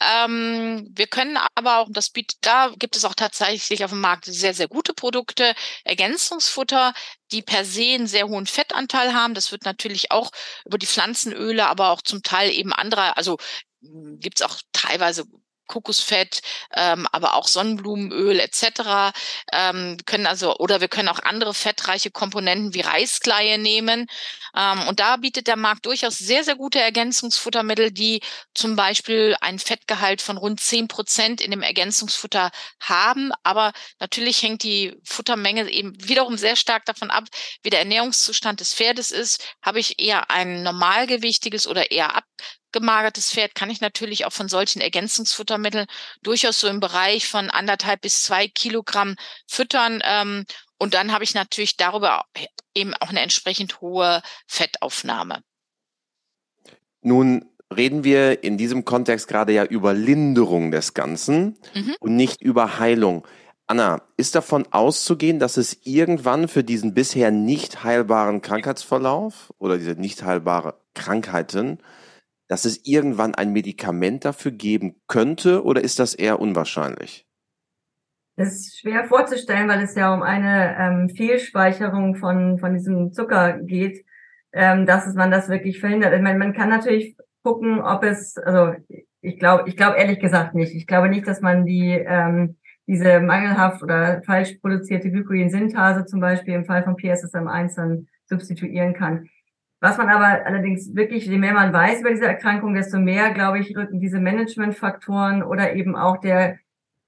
Ähm, wir können aber auch, das bietet, da gibt es auch tatsächlich auf dem Markt sehr, sehr gute Produkte, Ergänzungsfutter, die per se einen sehr hohen Fettanteil haben. Das wird natürlich auch über die Pflanzenöle, aber auch zum Teil eben andere, also hm, gibt es auch teilweise Kokosfett, ähm, aber auch Sonnenblumenöl etc. Ähm, können also oder wir können auch andere fettreiche Komponenten wie Reiskleie nehmen. Ähm, und da bietet der Markt durchaus sehr, sehr gute Ergänzungsfuttermittel, die zum Beispiel ein Fettgehalt von rund zehn Prozent in dem Ergänzungsfutter haben. Aber natürlich hängt die Futtermenge eben wiederum sehr stark davon ab, wie der Ernährungszustand des Pferdes ist. Habe ich eher ein normalgewichtiges oder eher abgemagertes Pferd, kann ich natürlich auch von solchen Ergänzungsfuttermitteln durchaus so im Bereich von anderthalb bis zwei Kilogramm füttern. Ähm, und dann habe ich natürlich darüber eben auch eine entsprechend hohe Fettaufnahme. Nun reden wir in diesem Kontext gerade ja über Linderung des Ganzen mhm. und nicht über Heilung. Anna, ist davon auszugehen, dass es irgendwann für diesen bisher nicht heilbaren Krankheitsverlauf oder diese nicht heilbare Krankheiten, dass es irgendwann ein Medikament dafür geben könnte oder ist das eher unwahrscheinlich? Das ist schwer vorzustellen, weil es ja um eine ähm, Fehlspeicherung von, von diesem Zucker geht, ähm, dass man das wirklich verhindert. Ich meine, man kann natürlich gucken, ob es, also ich glaube, ich glaube ehrlich gesagt nicht. Ich glaube nicht, dass man die ähm, diese mangelhaft oder falsch produzierte Glykogen-Synthase zum Beispiel im Fall von PSSM1 dann substituieren kann. Was man aber allerdings wirklich, je mehr man weiß über diese Erkrankung, desto mehr, glaube ich, rücken diese Managementfaktoren oder eben auch der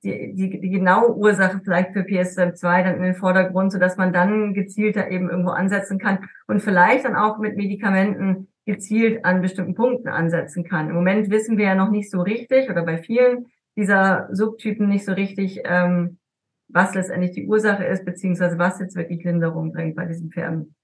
die, die, die genaue Ursache vielleicht für PSM2 dann in den Vordergrund, so dass man dann gezielter eben irgendwo ansetzen kann und vielleicht dann auch mit Medikamenten gezielt an bestimmten Punkten ansetzen kann. Im Moment wissen wir ja noch nicht so richtig oder bei vielen dieser Subtypen nicht so richtig, ähm, was letztendlich die Ursache ist, beziehungsweise was jetzt wirklich Linderung bringt bei diesen Pferden.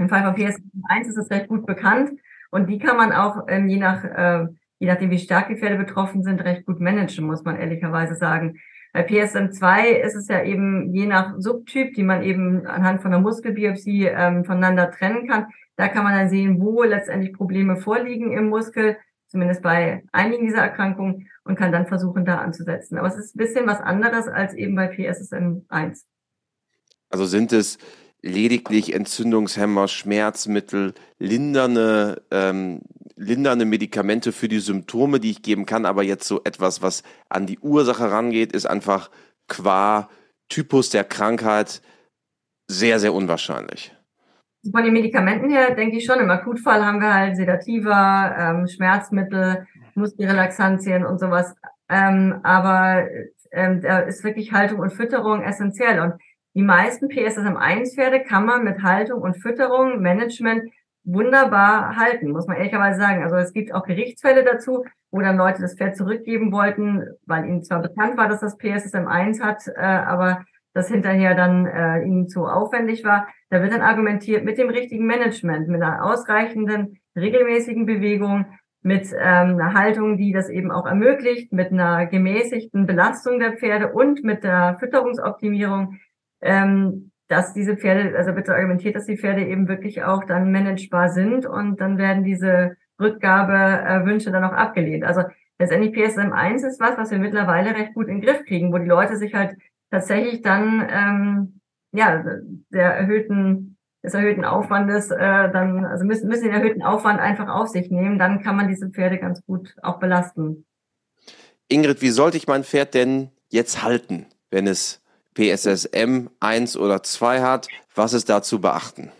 Im Fall von PSM1 ist es recht gut bekannt und die kann man auch ähm, je nach äh, je nachdem wie stark die Pferde betroffen sind, recht gut managen, muss man ehrlicherweise sagen. Bei PSM2 ist es ja eben je nach Subtyp, die man eben anhand von der Muskelbiopsie ähm, voneinander trennen kann. Da kann man dann sehen, wo letztendlich Probleme vorliegen im Muskel, zumindest bei einigen dieser Erkrankungen, und kann dann versuchen, da anzusetzen. Aber es ist ein bisschen was anderes als eben bei PSSM1. Also sind es lediglich Entzündungshemmer, Schmerzmittel, lindernde ähm, lindernde Medikamente für die Symptome, die ich geben kann, aber jetzt so etwas, was an die Ursache rangeht, ist einfach qua Typus der Krankheit sehr, sehr unwahrscheinlich. Von den Medikamenten her denke ich schon, im Akutfall haben wir halt Sedativa, ähm, Schmerzmittel, Muskelrelaxantien und sowas. Ähm, aber ähm, da ist wirklich Haltung und Fütterung essentiell. Und die meisten PSSM1-Pferde kann man mit Haltung und Fütterung, Management wunderbar halten, muss man ehrlicherweise sagen. Also es gibt auch Gerichtsfälle dazu, wo dann Leute das Pferd zurückgeben wollten, weil ihnen zwar bekannt war, dass das PSSM 1 hat, äh, aber das hinterher dann äh, ihnen zu aufwendig war. Da wird dann argumentiert mit dem richtigen Management, mit einer ausreichenden, regelmäßigen Bewegung, mit ähm, einer Haltung, die das eben auch ermöglicht, mit einer gemäßigten Belastung der Pferde und mit der Fütterungsoptimierung ähm, dass diese Pferde, also bitte argumentiert, dass die Pferde eben wirklich auch dann managebar sind und dann werden diese Rückgabewünsche dann auch abgelehnt. Also letztendlich PSM 1 ist was, was wir mittlerweile recht gut in den Griff kriegen, wo die Leute sich halt tatsächlich dann ähm, ja der erhöhten des erhöhten Aufwandes äh, dann also müssen müssen den erhöhten Aufwand einfach auf sich nehmen, dann kann man diese Pferde ganz gut auch belasten. Ingrid, wie sollte ich mein Pferd denn jetzt halten, wenn es PSSM 1 oder 2 hat. Was ist da zu beachten?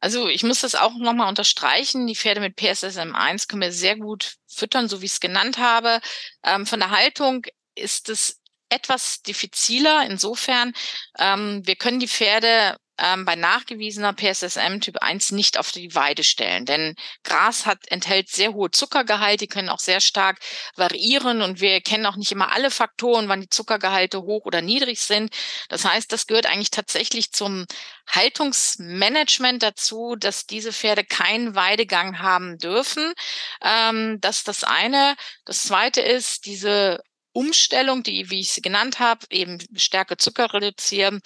Also ich muss das auch nochmal unterstreichen. Die Pferde mit PSSM 1 können wir sehr gut füttern, so wie ich es genannt habe. Ähm, von der Haltung ist es etwas diffiziler. Insofern, ähm, wir können die Pferde ähm, bei nachgewiesener PSSM Typ 1 nicht auf die Weide stellen. Denn Gras hat, enthält sehr hohe Zuckergehalte, die können auch sehr stark variieren und wir kennen auch nicht immer alle Faktoren, wann die Zuckergehalte hoch oder niedrig sind. Das heißt, das gehört eigentlich tatsächlich zum Haltungsmanagement dazu, dass diese Pferde keinen Weidegang haben dürfen. Ähm, das ist das eine. Das zweite ist, diese Umstellung, die, wie ich sie genannt habe, eben Stärke Zucker reduzieren,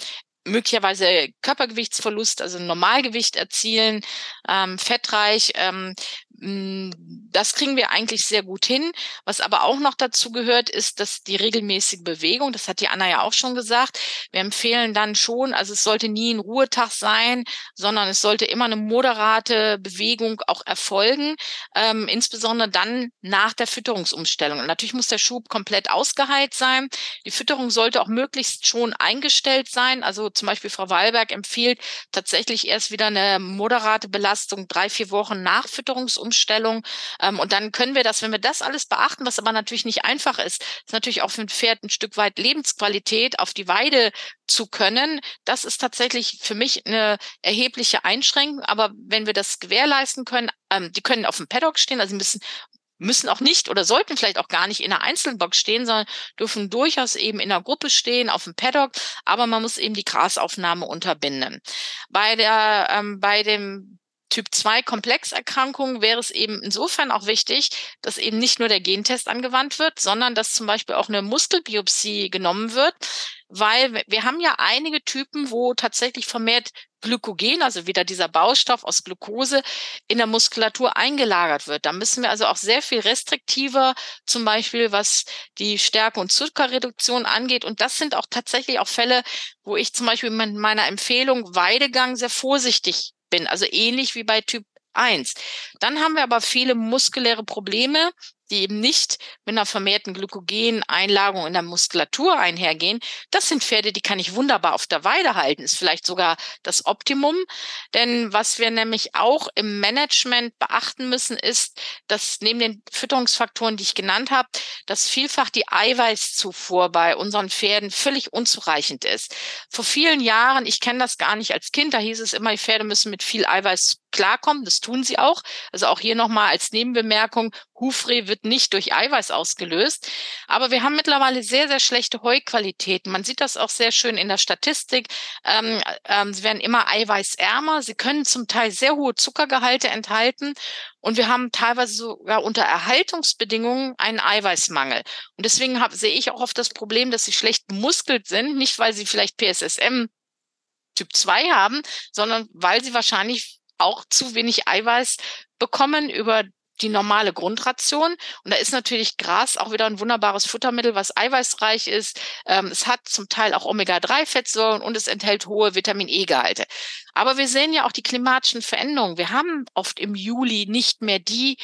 möglicherweise Körpergewichtsverlust, also Normalgewicht erzielen, ähm, fettreich. Ähm, das kriegen wir eigentlich sehr gut hin. Was aber auch noch dazu gehört, ist, dass die regelmäßige Bewegung, das hat die Anna ja auch schon gesagt, wir empfehlen dann schon, also es sollte nie ein Ruhetag sein, sondern es sollte immer eine moderate Bewegung auch erfolgen, ähm, insbesondere dann nach der Fütterungsumstellung. Und natürlich muss der Schub komplett ausgeheilt sein. Die Fütterung sollte auch möglichst schon eingestellt sein, also zum Beispiel Frau Wallberg empfiehlt tatsächlich erst wieder eine moderate Belastung drei, vier Wochen nach Fütterungsumstellung. Ähm, und dann können wir das, wenn wir das alles beachten, was aber natürlich nicht einfach ist, ist natürlich auch für ein Pferd ein Stück weit Lebensqualität auf die Weide zu können. Das ist tatsächlich für mich eine erhebliche Einschränkung. Aber wenn wir das gewährleisten können, ähm, die können auf dem Paddock stehen, also sie müssen müssen auch nicht oder sollten vielleicht auch gar nicht in einer Einzelbox stehen, sondern dürfen durchaus eben in einer Gruppe stehen, auf dem Paddock, aber man muss eben die Grasaufnahme unterbinden. Bei der, ähm, bei dem Typ 2 Komplexerkrankung wäre es eben insofern auch wichtig, dass eben nicht nur der Gentest angewandt wird, sondern dass zum Beispiel auch eine Muskelbiopsie genommen wird, weil wir haben ja einige Typen, wo tatsächlich vermehrt Glykogen, also wieder dieser Baustoff aus Glucose, in der Muskulatur eingelagert wird. Da müssen wir also auch sehr viel restriktiver, zum Beispiel was die Stärke- und Zuckerreduktion angeht. Und das sind auch tatsächlich auch Fälle, wo ich zum Beispiel mit meiner Empfehlung Weidegang sehr vorsichtig bin. Also ähnlich wie bei Typ 1. Dann haben wir aber viele muskuläre Probleme, die eben nicht mit einer vermehrten Glykogeneinlagerung in der Muskulatur einhergehen. Das sind Pferde, die kann ich wunderbar auf der Weide halten. Ist vielleicht sogar das Optimum. Denn was wir nämlich auch im Management beachten müssen, ist, dass neben den Fütterungsfaktoren, die ich genannt habe, dass vielfach die Eiweißzufuhr bei unseren Pferden völlig unzureichend ist. Vor vielen Jahren, ich kenne das gar nicht als Kind, da hieß es immer, die Pferde müssen mit viel Eiweiß klarkommen. Das tun sie auch. Also auch hier nochmal als Nebenbemerkung, Hufreh wird nicht durch Eiweiß ausgelöst. Aber wir haben mittlerweile sehr, sehr schlechte Heuqualitäten. Man sieht das auch sehr schön in der Statistik. Ähm, ähm, sie werden immer eiweißärmer. Sie können zum Teil sehr hohe Zuckergehalte enthalten. Und wir haben teilweise sogar unter Erhaltungsbedingungen einen Eiweißmangel. Und deswegen hab, sehe ich auch oft das Problem, dass sie schlecht bemuskelt sind. Nicht, weil sie vielleicht PSSM Typ 2 haben, sondern weil sie wahrscheinlich auch zu wenig Eiweiß bekommen über die normale Grundration. Und da ist natürlich Gras auch wieder ein wunderbares Futtermittel, was eiweißreich ist. Ähm, es hat zum Teil auch Omega-3-Fettsäuren und es enthält hohe Vitamin-E-Gehalte. Aber wir sehen ja auch die klimatischen Veränderungen. Wir haben oft im Juli nicht mehr die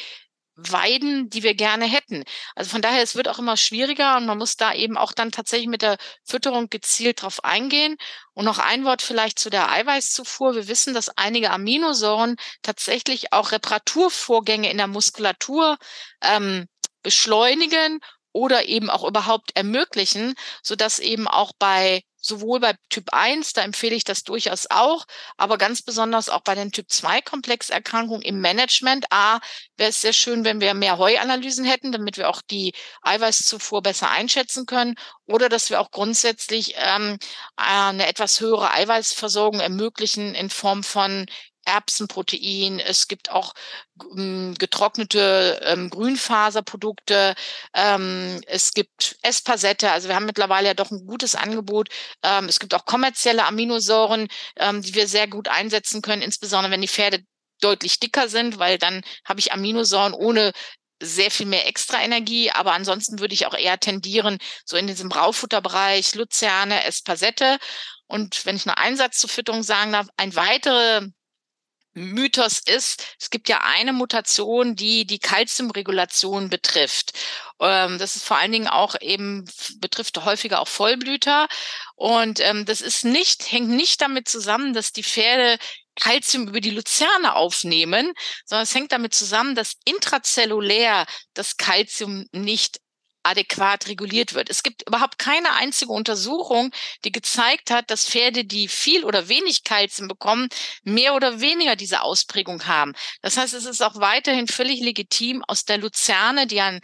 Weiden, die wir gerne hätten. Also von daher, es wird auch immer schwieriger und man muss da eben auch dann tatsächlich mit der Fütterung gezielt drauf eingehen. Und noch ein Wort vielleicht zu der Eiweißzufuhr. Wir wissen, dass einige Aminosäuren tatsächlich auch Reparaturvorgänge in der Muskulatur ähm, beschleunigen oder eben auch überhaupt ermöglichen, so dass eben auch bei sowohl bei Typ 1, da empfehle ich das durchaus auch, aber ganz besonders auch bei den Typ 2 Komplexerkrankungen im Management. A, wäre es sehr schön, wenn wir mehr Heuanalysen hätten, damit wir auch die Eiweißzufuhr besser einschätzen können oder dass wir auch grundsätzlich ähm, eine etwas höhere Eiweißversorgung ermöglichen in Form von Erbsenprotein, es gibt auch ähm, getrocknete ähm, Grünfaserprodukte, ähm, es gibt Espasette, also wir haben mittlerweile ja doch ein gutes Angebot. Ähm, es gibt auch kommerzielle Aminosäuren, ähm, die wir sehr gut einsetzen können, insbesondere wenn die Pferde deutlich dicker sind, weil dann habe ich Aminosäuren ohne sehr viel mehr extra Energie, aber ansonsten würde ich auch eher tendieren, so in diesem Raufutterbereich, Luzerne, Espasette. Und wenn ich nur einen Satz zur Fütterung sagen darf, ein weitere Mythos ist, es gibt ja eine Mutation, die die Kalziumregulation betrifft. Ähm, das ist vor allen Dingen auch eben, betrifft häufiger auch Vollblüter. Und ähm, das ist nicht, hängt nicht damit zusammen, dass die Pferde Kalzium über die Luzerne aufnehmen, sondern es hängt damit zusammen, dass intrazellulär das Kalzium nicht adäquat reguliert wird. Es gibt überhaupt keine einzige Untersuchung, die gezeigt hat, dass Pferde, die viel oder wenig Kalzium bekommen, mehr oder weniger diese Ausprägung haben. Das heißt, es ist auch weiterhin völlig legitim, aus der Luzerne, die ein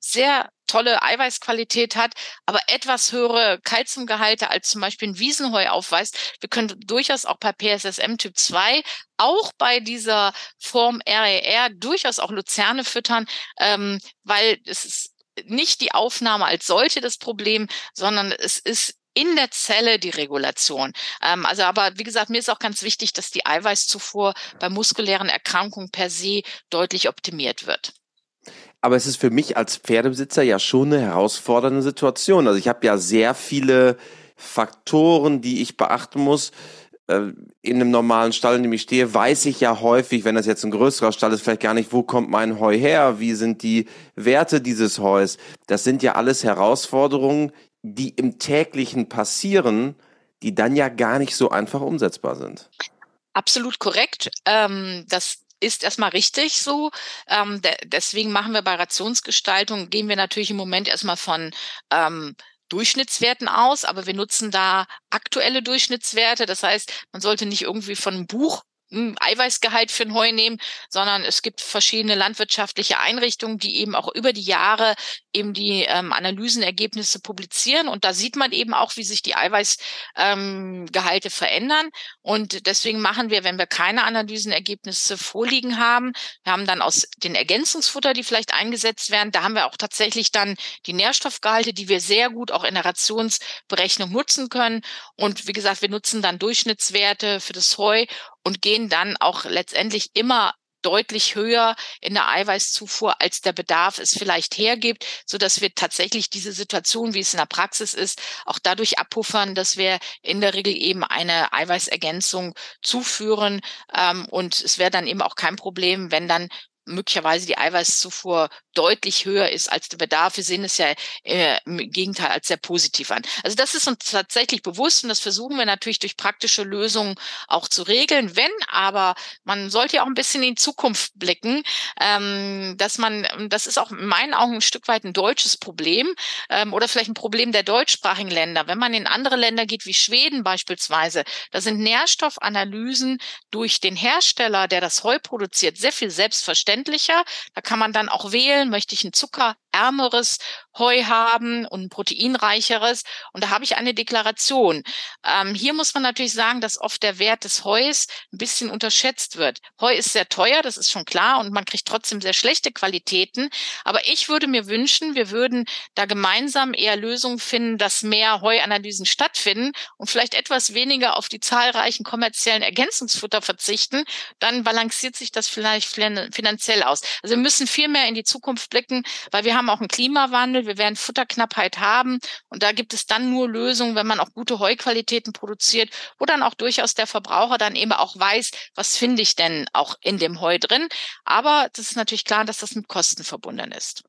sehr tolle Eiweißqualität hat, aber etwas höhere Kalziumgehalte als zum Beispiel ein Wiesenheu aufweist. Wir können durchaus auch bei PSSM Typ 2, auch bei dieser Form RER durchaus auch Luzerne füttern, ähm, weil es ist nicht die Aufnahme als solche das Problem, sondern es ist in der Zelle die Regulation. Ähm, also aber wie gesagt, mir ist auch ganz wichtig, dass die Eiweißzufuhr bei muskulären Erkrankungen per se deutlich optimiert wird. Aber es ist für mich als Pferdebesitzer ja schon eine herausfordernde Situation. Also ich habe ja sehr viele Faktoren, die ich beachten muss. Äh, in einem normalen Stall, in dem ich stehe, weiß ich ja häufig, wenn das jetzt ein größerer Stall ist, vielleicht gar nicht, wo kommt mein Heu her, wie sind die Werte dieses Heus. Das sind ja alles Herausforderungen, die im täglichen passieren, die dann ja gar nicht so einfach umsetzbar sind. Absolut korrekt. Ähm, das ist erstmal richtig so. Ähm, de deswegen machen wir bei Rationsgestaltung, gehen wir natürlich im Moment erstmal von ähm, Durchschnittswerten aus, aber wir nutzen da aktuelle Durchschnittswerte. Das heißt, man sollte nicht irgendwie von einem Buch Eiweißgehalt für ein Heu nehmen, sondern es gibt verschiedene landwirtschaftliche Einrichtungen, die eben auch über die Jahre eben die ähm, Analysenergebnisse publizieren. Und da sieht man eben auch, wie sich die Eiweißgehalte ähm, verändern. Und deswegen machen wir, wenn wir keine Analysenergebnisse vorliegen haben, wir haben dann aus den Ergänzungsfutter, die vielleicht eingesetzt werden, da haben wir auch tatsächlich dann die Nährstoffgehalte, die wir sehr gut auch in der Rationsberechnung nutzen können. Und wie gesagt, wir nutzen dann Durchschnittswerte für das Heu und gehen dann auch letztendlich immer deutlich höher in der Eiweißzufuhr, als der Bedarf es vielleicht hergibt, so dass wir tatsächlich diese Situation, wie es in der Praxis ist, auch dadurch abpuffern, dass wir in der Regel eben eine Eiweißergänzung zuführen. Ähm, und es wäre dann eben auch kein Problem, wenn dann möglicherweise die Eiweißzufuhr deutlich höher ist als der Bedarf. Wir sehen es ja äh, im Gegenteil als sehr positiv an. Also das ist uns tatsächlich bewusst und das versuchen wir natürlich durch praktische Lösungen auch zu regeln. Wenn aber, man sollte ja auch ein bisschen in die Zukunft blicken, ähm, dass man, das ist auch in meinen Augen ein Stück weit ein deutsches Problem ähm, oder vielleicht ein Problem der deutschsprachigen Länder. Wenn man in andere Länder geht, wie Schweden beispielsweise, da sind Nährstoffanalysen durch den Hersteller, der das Heu produziert, sehr viel selbstverständlicher. Da kann man dann auch wählen, wählen, möchte ich ein zuckerärmeres Heu haben und ein proteinreicheres. Und da habe ich eine Deklaration. Ähm, hier muss man natürlich sagen, dass oft der Wert des Heus ein bisschen unterschätzt wird. Heu ist sehr teuer, das ist schon klar, und man kriegt trotzdem sehr schlechte Qualitäten. Aber ich würde mir wünschen, wir würden da gemeinsam eher Lösungen finden, dass mehr Heuanalysen stattfinden und vielleicht etwas weniger auf die zahlreichen kommerziellen Ergänzungsfutter verzichten. Dann balanciert sich das vielleicht finanziell aus. Also wir müssen viel mehr in die Zukunft blicken, weil wir haben auch einen Klimawandel, wir werden Futterknappheit haben und da gibt es dann nur Lösungen, wenn man auch gute Heuqualitäten produziert, wo dann auch durchaus der Verbraucher dann eben auch weiß, was finde ich denn auch in dem Heu drin. Aber das ist natürlich klar, dass das mit Kosten verbunden ist.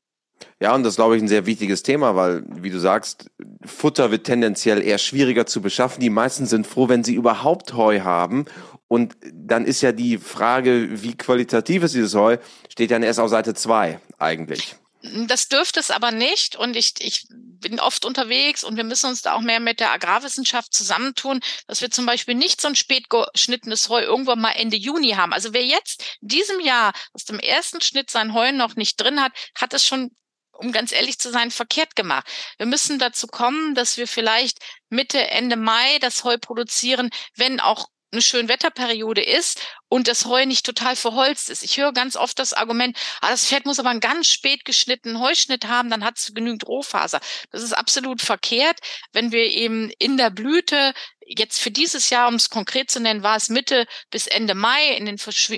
Ja, und das ist, glaube ich, ein sehr wichtiges Thema, weil, wie du sagst, Futter wird tendenziell eher schwieriger zu beschaffen. Die meisten sind froh, wenn sie überhaupt Heu haben. Und dann ist ja die Frage, wie qualitativ ist dieses Heu, steht dann erst auf Seite zwei eigentlich. Das dürfte es aber nicht. Und ich, ich bin oft unterwegs und wir müssen uns da auch mehr mit der Agrarwissenschaft zusammentun, dass wir zum Beispiel nicht so ein spät geschnittenes Heu irgendwann mal Ende Juni haben. Also wer jetzt in diesem Jahr aus dem ersten Schnitt sein Heu noch nicht drin hat, hat es schon um ganz ehrlich zu sein, verkehrt gemacht. Wir müssen dazu kommen, dass wir vielleicht Mitte, Ende Mai das Heu produzieren, wenn auch eine schöne Wetterperiode ist und das Heu nicht total verholzt ist. Ich höre ganz oft das Argument, ah, das Pferd muss aber einen ganz spät geschnittenen Heuschnitt haben, dann hat es genügend Rohfaser. Das ist absolut verkehrt. Wenn wir eben in der Blüte jetzt für dieses Jahr, um es konkret zu nennen, war es Mitte bis Ende Mai in den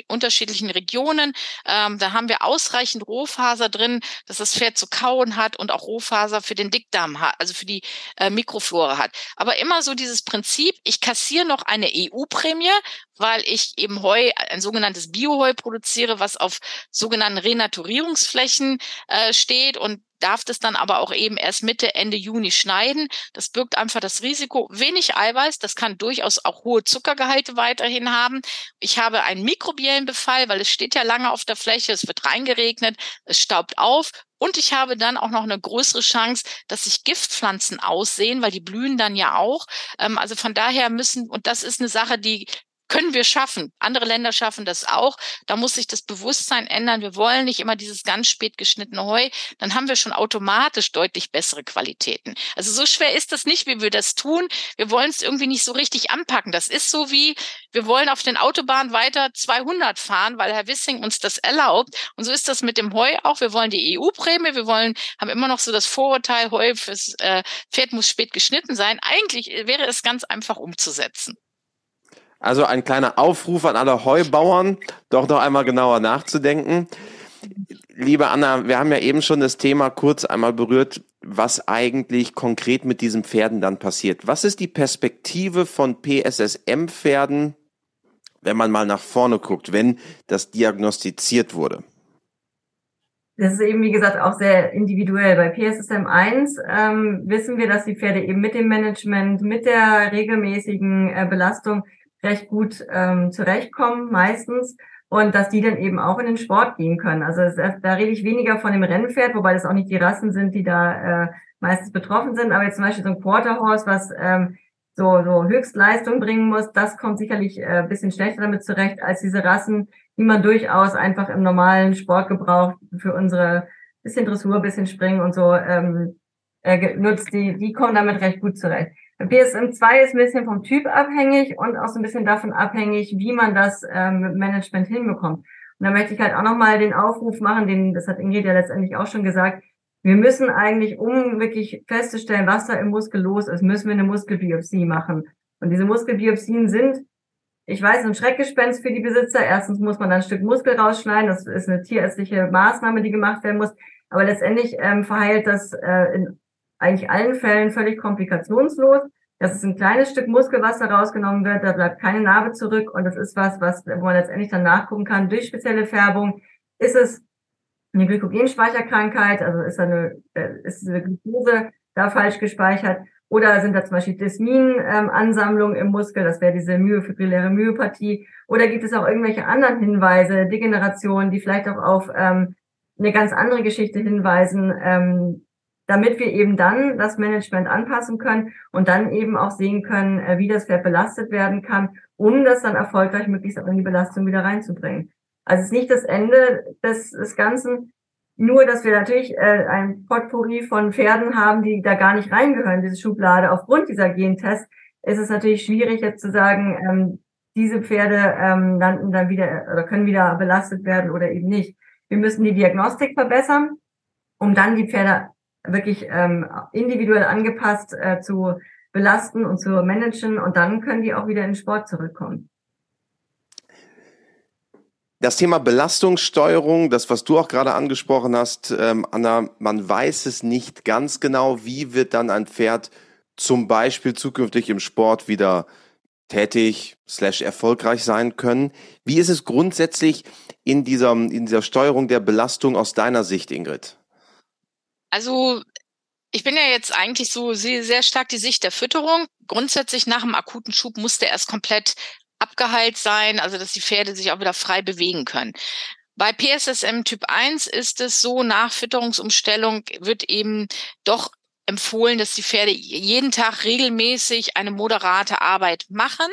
unterschiedlichen Regionen. Ähm, da haben wir ausreichend Rohfaser drin, dass das Pferd zu kauen hat und auch Rohfaser für den Dickdarm hat, also für die äh, Mikroflora hat. Aber immer so dieses Prinzip, ich kassiere noch eine EU-Prämie, weil ich eben Heu, ein sogenanntes Bioheu produziere, was auf sogenannten Renaturierungsflächen äh, steht und darf das dann aber auch eben erst Mitte, Ende Juni schneiden. Das birgt einfach das Risiko. Wenig Eiweiß, das kann durchaus auch hohe Zuckergehalte weiterhin haben. Ich habe einen mikrobiellen Befall, weil es steht ja lange auf der Fläche, es wird reingeregnet, es staubt auf und ich habe dann auch noch eine größere Chance, dass sich Giftpflanzen aussehen, weil die blühen dann ja auch. Ähm, also von daher müssen, und das ist eine Sache, die können wir schaffen. Andere Länder schaffen das auch. Da muss sich das Bewusstsein ändern. Wir wollen nicht immer dieses ganz spät geschnittene Heu. Dann haben wir schon automatisch deutlich bessere Qualitäten. Also so schwer ist das nicht, wie wir das tun. Wir wollen es irgendwie nicht so richtig anpacken. Das ist so wie, wir wollen auf den Autobahnen weiter 200 fahren, weil Herr Wissing uns das erlaubt. Und so ist das mit dem Heu auch. Wir wollen die EU-Prämie. Wir wollen, haben immer noch so das Vorurteil, Heu fürs äh, Pferd muss spät geschnitten sein. Eigentlich wäre es ganz einfach umzusetzen. Also ein kleiner Aufruf an alle Heubauern, doch noch einmal genauer nachzudenken. Liebe Anna, wir haben ja eben schon das Thema kurz einmal berührt, was eigentlich konkret mit diesen Pferden dann passiert. Was ist die Perspektive von PSSM-Pferden, wenn man mal nach vorne guckt, wenn das diagnostiziert wurde? Das ist eben, wie gesagt, auch sehr individuell. Bei PSSM 1 ähm, wissen wir, dass die Pferde eben mit dem Management, mit der regelmäßigen äh, Belastung recht gut ähm, zurechtkommen, meistens. Und dass die dann eben auch in den Sport gehen können. Also es, da rede ich weniger von dem Rennpferd, wobei das auch nicht die Rassen sind, die da äh, meistens betroffen sind. Aber jetzt zum Beispiel so ein Quarter Horse, was ähm, so, so Höchstleistung bringen muss, das kommt sicherlich äh, ein bisschen schlechter damit zurecht als diese Rassen, die man durchaus einfach im normalen Sport gebraucht für unsere bisschen Dressur, bisschen Springen und so ähm, äh, nutzt. Die, die kommen damit recht gut zurecht. PSM 2 ist ein bisschen vom Typ abhängig und auch so ein bisschen davon abhängig, wie man das ähm, mit Management hinbekommt. Und da möchte ich halt auch nochmal den Aufruf machen, den, das hat Ingrid ja letztendlich auch schon gesagt, wir müssen eigentlich, um wirklich festzustellen, was da im Muskel los ist, müssen wir eine Muskelbiopsie machen. Und diese Muskelbiopsien sind, ich weiß, ein Schreckgespenst für die Besitzer. Erstens muss man dann ein Stück Muskel rausschneiden. Das ist eine tierärztliche Maßnahme, die gemacht werden muss. Aber letztendlich ähm, verheilt das äh, in eigentlich allen Fällen völlig komplikationslos. Das ist ein kleines Stück Muskel, was da rausgenommen wird, da bleibt keine Narbe zurück und das ist was, was, wo man letztendlich dann nachgucken kann durch spezielle Färbung. Ist es eine Glykogenspeicherkrankheit, also ist da eine, äh, ist eine Glucose da falsch gespeichert oder sind da zum Beispiel Desmin-Ansammlungen ähm, im Muskel, das wäre diese myofibrilläre Myopathie oder gibt es auch irgendwelche anderen Hinweise, Degenerationen, die vielleicht auch auf ähm, eine ganz andere Geschichte hinweisen, ähm, damit wir eben dann das Management anpassen können und dann eben auch sehen können, äh, wie das Pferd belastet werden kann, um das dann erfolgreich möglichst auch in die Belastung wieder reinzubringen. Also es ist nicht das Ende des, des Ganzen, nur dass wir natürlich äh, ein Potpourri von Pferden haben, die da gar nicht reingehören, diese Schublade. Aufgrund dieser Gentests ist es natürlich schwierig jetzt zu sagen, ähm, diese Pferde ähm, landen dann wieder oder können wieder belastet werden oder eben nicht. Wir müssen die Diagnostik verbessern, um dann die Pferde wirklich ähm, individuell angepasst äh, zu belasten und zu managen und dann können die auch wieder in den Sport zurückkommen. Das Thema Belastungssteuerung, das, was du auch gerade angesprochen hast, ähm, Anna, man weiß es nicht ganz genau, wie wird dann ein Pferd zum Beispiel zukünftig im Sport wieder tätig slash erfolgreich sein können. Wie ist es grundsätzlich in dieser, in dieser Steuerung der Belastung aus deiner Sicht, Ingrid? Also ich bin ja jetzt eigentlich so sehr, sehr stark die Sicht der Fütterung. Grundsätzlich nach dem akuten Schub muss der erst komplett abgeheilt sein, also dass die Pferde sich auch wieder frei bewegen können. Bei PSSM Typ 1 ist es so, nach Fütterungsumstellung wird eben doch empfohlen, dass die Pferde jeden Tag regelmäßig eine moderate Arbeit machen.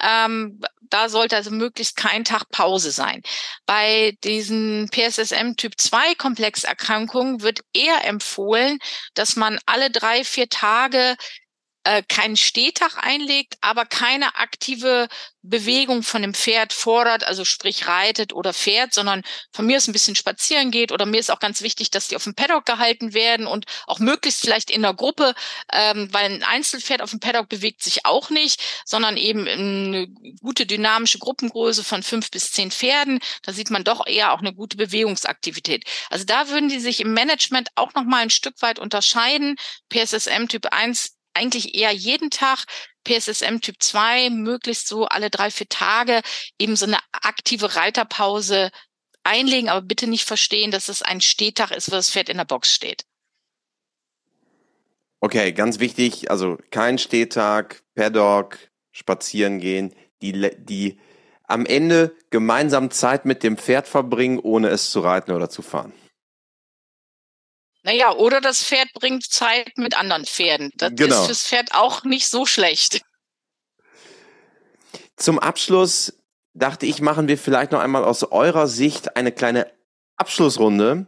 Ähm, da sollte also möglichst kein Tag Pause sein. Bei diesen PSSM Typ 2 Komplexerkrankungen wird eher empfohlen, dass man alle drei, vier Tage äh, keinen Stehtag einlegt, aber keine aktive Bewegung von dem Pferd fordert, also sprich reitet oder fährt, sondern von mir ist ein bisschen spazieren geht oder mir ist auch ganz wichtig, dass die auf dem Paddock gehalten werden und auch möglichst vielleicht in der Gruppe, ähm, weil ein Einzelpferd auf dem Paddock bewegt sich auch nicht, sondern eben eine gute dynamische Gruppengröße von fünf bis zehn Pferden. Da sieht man doch eher auch eine gute Bewegungsaktivität. Also da würden die sich im Management auch noch mal ein Stück weit unterscheiden. PSSM Typ 1 eigentlich eher jeden Tag. PSSM Typ 2 möglichst so alle drei, vier Tage eben so eine aktive Reiterpause einlegen, aber bitte nicht verstehen, dass es ein Stehtag ist, wo das Pferd in der Box steht. Okay, ganz wichtig, also kein Stehtag, Paddock, spazieren gehen, die, die am Ende gemeinsam Zeit mit dem Pferd verbringen, ohne es zu reiten oder zu fahren. Naja, oder das Pferd bringt Zeit mit anderen Pferden. Das genau. ist fürs Pferd auch nicht so schlecht. Zum Abschluss dachte ich, machen wir vielleicht noch einmal aus eurer Sicht eine kleine Abschlussrunde.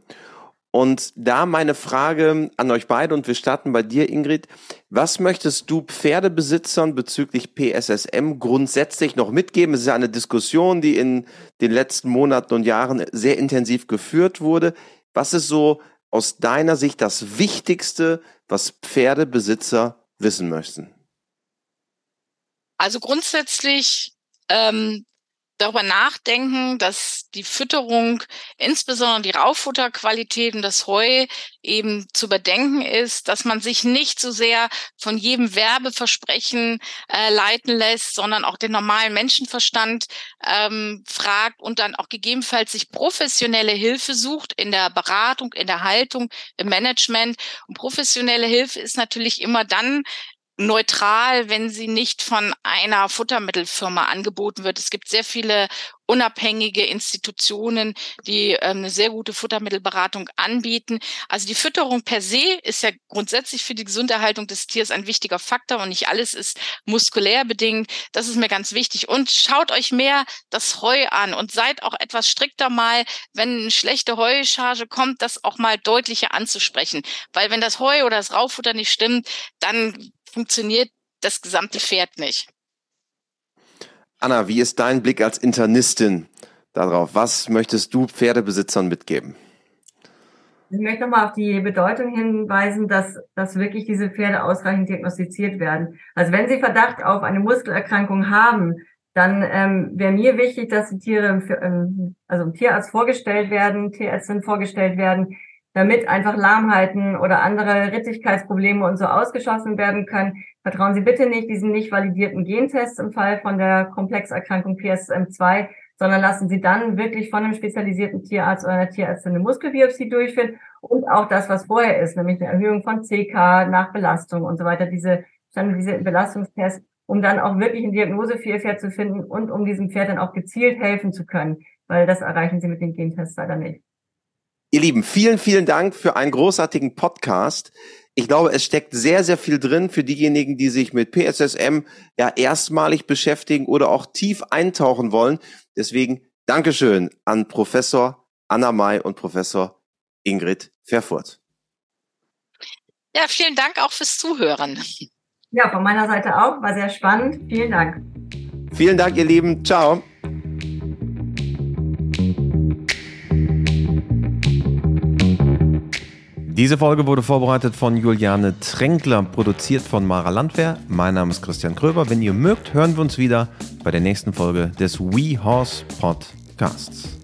Und da meine Frage an euch beide und wir starten bei dir, Ingrid. Was möchtest du Pferdebesitzern bezüglich PSSM grundsätzlich noch mitgeben? Es ist ja eine Diskussion, die in den letzten Monaten und Jahren sehr intensiv geführt wurde. Was ist so aus deiner Sicht das Wichtigste, was Pferdebesitzer wissen möchten? Also grundsätzlich ähm, darüber nachdenken, dass die Fütterung, insbesondere die Rauffutterqualität und das Heu eben zu bedenken ist, dass man sich nicht so sehr von jedem Werbeversprechen äh, leiten lässt, sondern auch den normalen Menschenverstand ähm, fragt und dann auch gegebenenfalls sich professionelle Hilfe sucht in der Beratung, in der Haltung, im Management. Und professionelle Hilfe ist natürlich immer dann neutral, wenn sie nicht von einer Futtermittelfirma angeboten wird. Es gibt sehr viele unabhängige Institutionen, die ähm, eine sehr gute Futtermittelberatung anbieten. Also die Fütterung per se ist ja grundsätzlich für die Gesunderhaltung des Tiers ein wichtiger Faktor und nicht alles ist muskulär bedingt. Das ist mir ganz wichtig. Und schaut euch mehr das Heu an und seid auch etwas strikter mal, wenn eine schlechte Heucharge kommt, das auch mal deutlicher anzusprechen. Weil wenn das Heu oder das Raufutter nicht stimmt, dann funktioniert das gesamte Pferd nicht. Anna, wie ist dein Blick als Internistin darauf? Was möchtest du Pferdebesitzern mitgeben? Ich möchte nochmal auf die Bedeutung hinweisen, dass, dass wirklich diese Pferde ausreichend diagnostiziert werden. Also wenn sie Verdacht auf eine Muskelerkrankung haben, dann ähm, wäre mir wichtig, dass die Tiere, ähm, also im Tierarzt vorgestellt werden, Tierärztin vorgestellt werden, damit einfach Lahmheiten oder andere Rittigkeitsprobleme und so ausgeschlossen werden können. Vertrauen Sie bitte nicht diesen nicht validierten Gentests im Fall von der Komplexerkrankung PSM2, sondern lassen Sie dann wirklich von einem spezialisierten Tierarzt oder einer Tierärztin eine Muskelbiopsie durchführen und auch das, was vorher ist, nämlich eine Erhöhung von CK nach Belastung und so weiter, diese standardisierten Belastungstests, um dann auch wirklich eine Diagnose für Ihr Pferd zu finden und um diesem Pferd dann auch gezielt helfen zu können, weil das erreichen Sie mit den Gentests leider nicht. Ihr Lieben, vielen, vielen Dank für einen großartigen Podcast. Ich glaube, es steckt sehr, sehr viel drin für diejenigen, die sich mit PSSM ja erstmalig beschäftigen oder auch tief eintauchen wollen. Deswegen Dankeschön an Professor Anna May und Professor Ingrid Verfurt. Ja, vielen Dank auch fürs Zuhören. Ja, von meiner Seite auch. War sehr spannend. Vielen Dank. Vielen Dank, ihr Lieben. Ciao. Diese Folge wurde vorbereitet von Juliane Tränkler, produziert von Mara Landwehr. Mein Name ist Christian Kröber. Wenn ihr mögt, hören wir uns wieder bei der nächsten Folge des We Horse Podcasts.